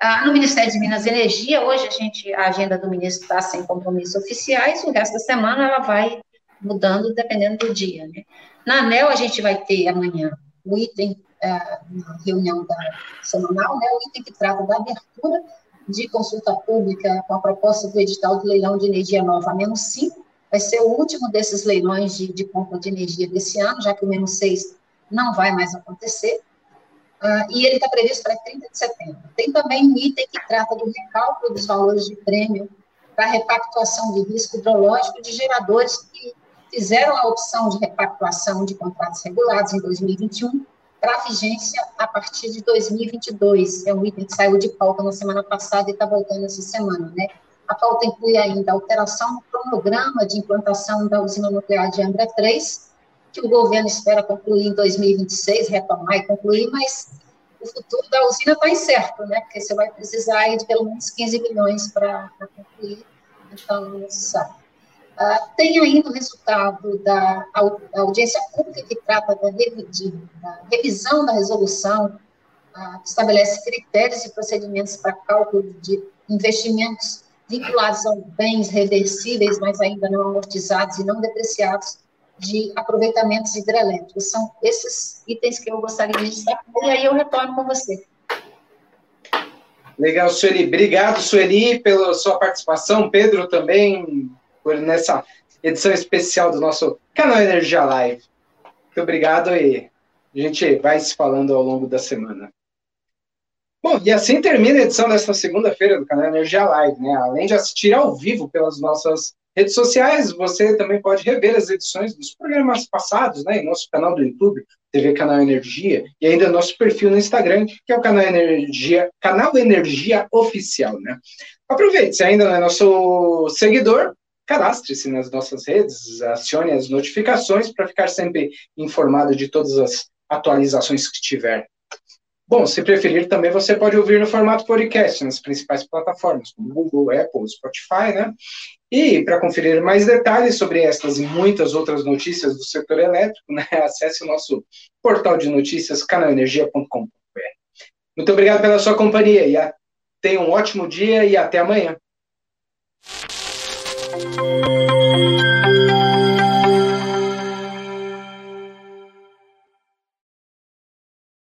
Ah, no Ministério de Minas e Energia, hoje a gente, a agenda do ministro está sem compromissos oficiais, o resto da semana ela vai mudando dependendo do dia, né? Na ANEL, a gente vai ter amanhã o item, ah, na reunião da semanal, né, o item que trata da abertura de consulta pública com a proposta do edital de leilão de energia nova, menos 5, vai ser o último desses leilões de, de compra de energia desse ano, já que o menos 6 não vai mais acontecer, uh, e ele está previsto para 30 de setembro. Tem também um item que trata do recálculo dos valores de prêmio para repactuação de risco hidrológico de geradores que fizeram a opção de repactuação de contratos regulados em 2021 para vigência a partir de 2022. É um item que saiu de pauta na semana passada e está voltando essa semana, né? A pauta inclui ainda a alteração no cronograma de implantação da usina nuclear de Angra 3, que o governo espera concluir em 2026, retomar e concluir, mas o futuro da usina está incerto, né? Porque você vai precisar de pelo menos 15 milhões para concluir, então não se sabe. Uh, tem ainda o resultado da, audiência pública que trata da, da revisão da resolução, uh, que estabelece critérios e procedimentos para cálculo de investimentos vinculados a bens reversíveis, mas ainda não amortizados e não depreciados, de aproveitamentos hidrelétricos. São esses itens que eu gostaria de destacar, e aí eu retorno com você. Legal, Sueli. Obrigado, Sueli, pela sua participação. Pedro também, nessa edição especial do nosso canal Energia Live. Muito obrigado e a gente vai se falando ao longo da semana. Bom, e assim termina a edição desta segunda-feira do canal Energia Live, né? Além de assistir ao vivo pelas nossas redes sociais, você também pode rever as edições dos programas passados, né? Em nosso canal do YouTube, TV Canal Energia, e ainda nosso perfil no Instagram, que é o canal Energia, canal Energia Oficial, né? Aproveite, se ainda não é nosso seguidor, cadastre-se nas nossas redes, acione as notificações para ficar sempre informado de todas as atualizações que tiver. Bom, se preferir, também você pode ouvir no formato podcast nas principais plataformas, como Google, Apple, Spotify, né? E para conferir mais detalhes sobre estas e muitas outras notícias do setor elétrico, né, acesse o nosso portal de notícias canalenergia.com.br. Muito obrigado pela sua companhia e tenha um ótimo dia e até amanhã. Música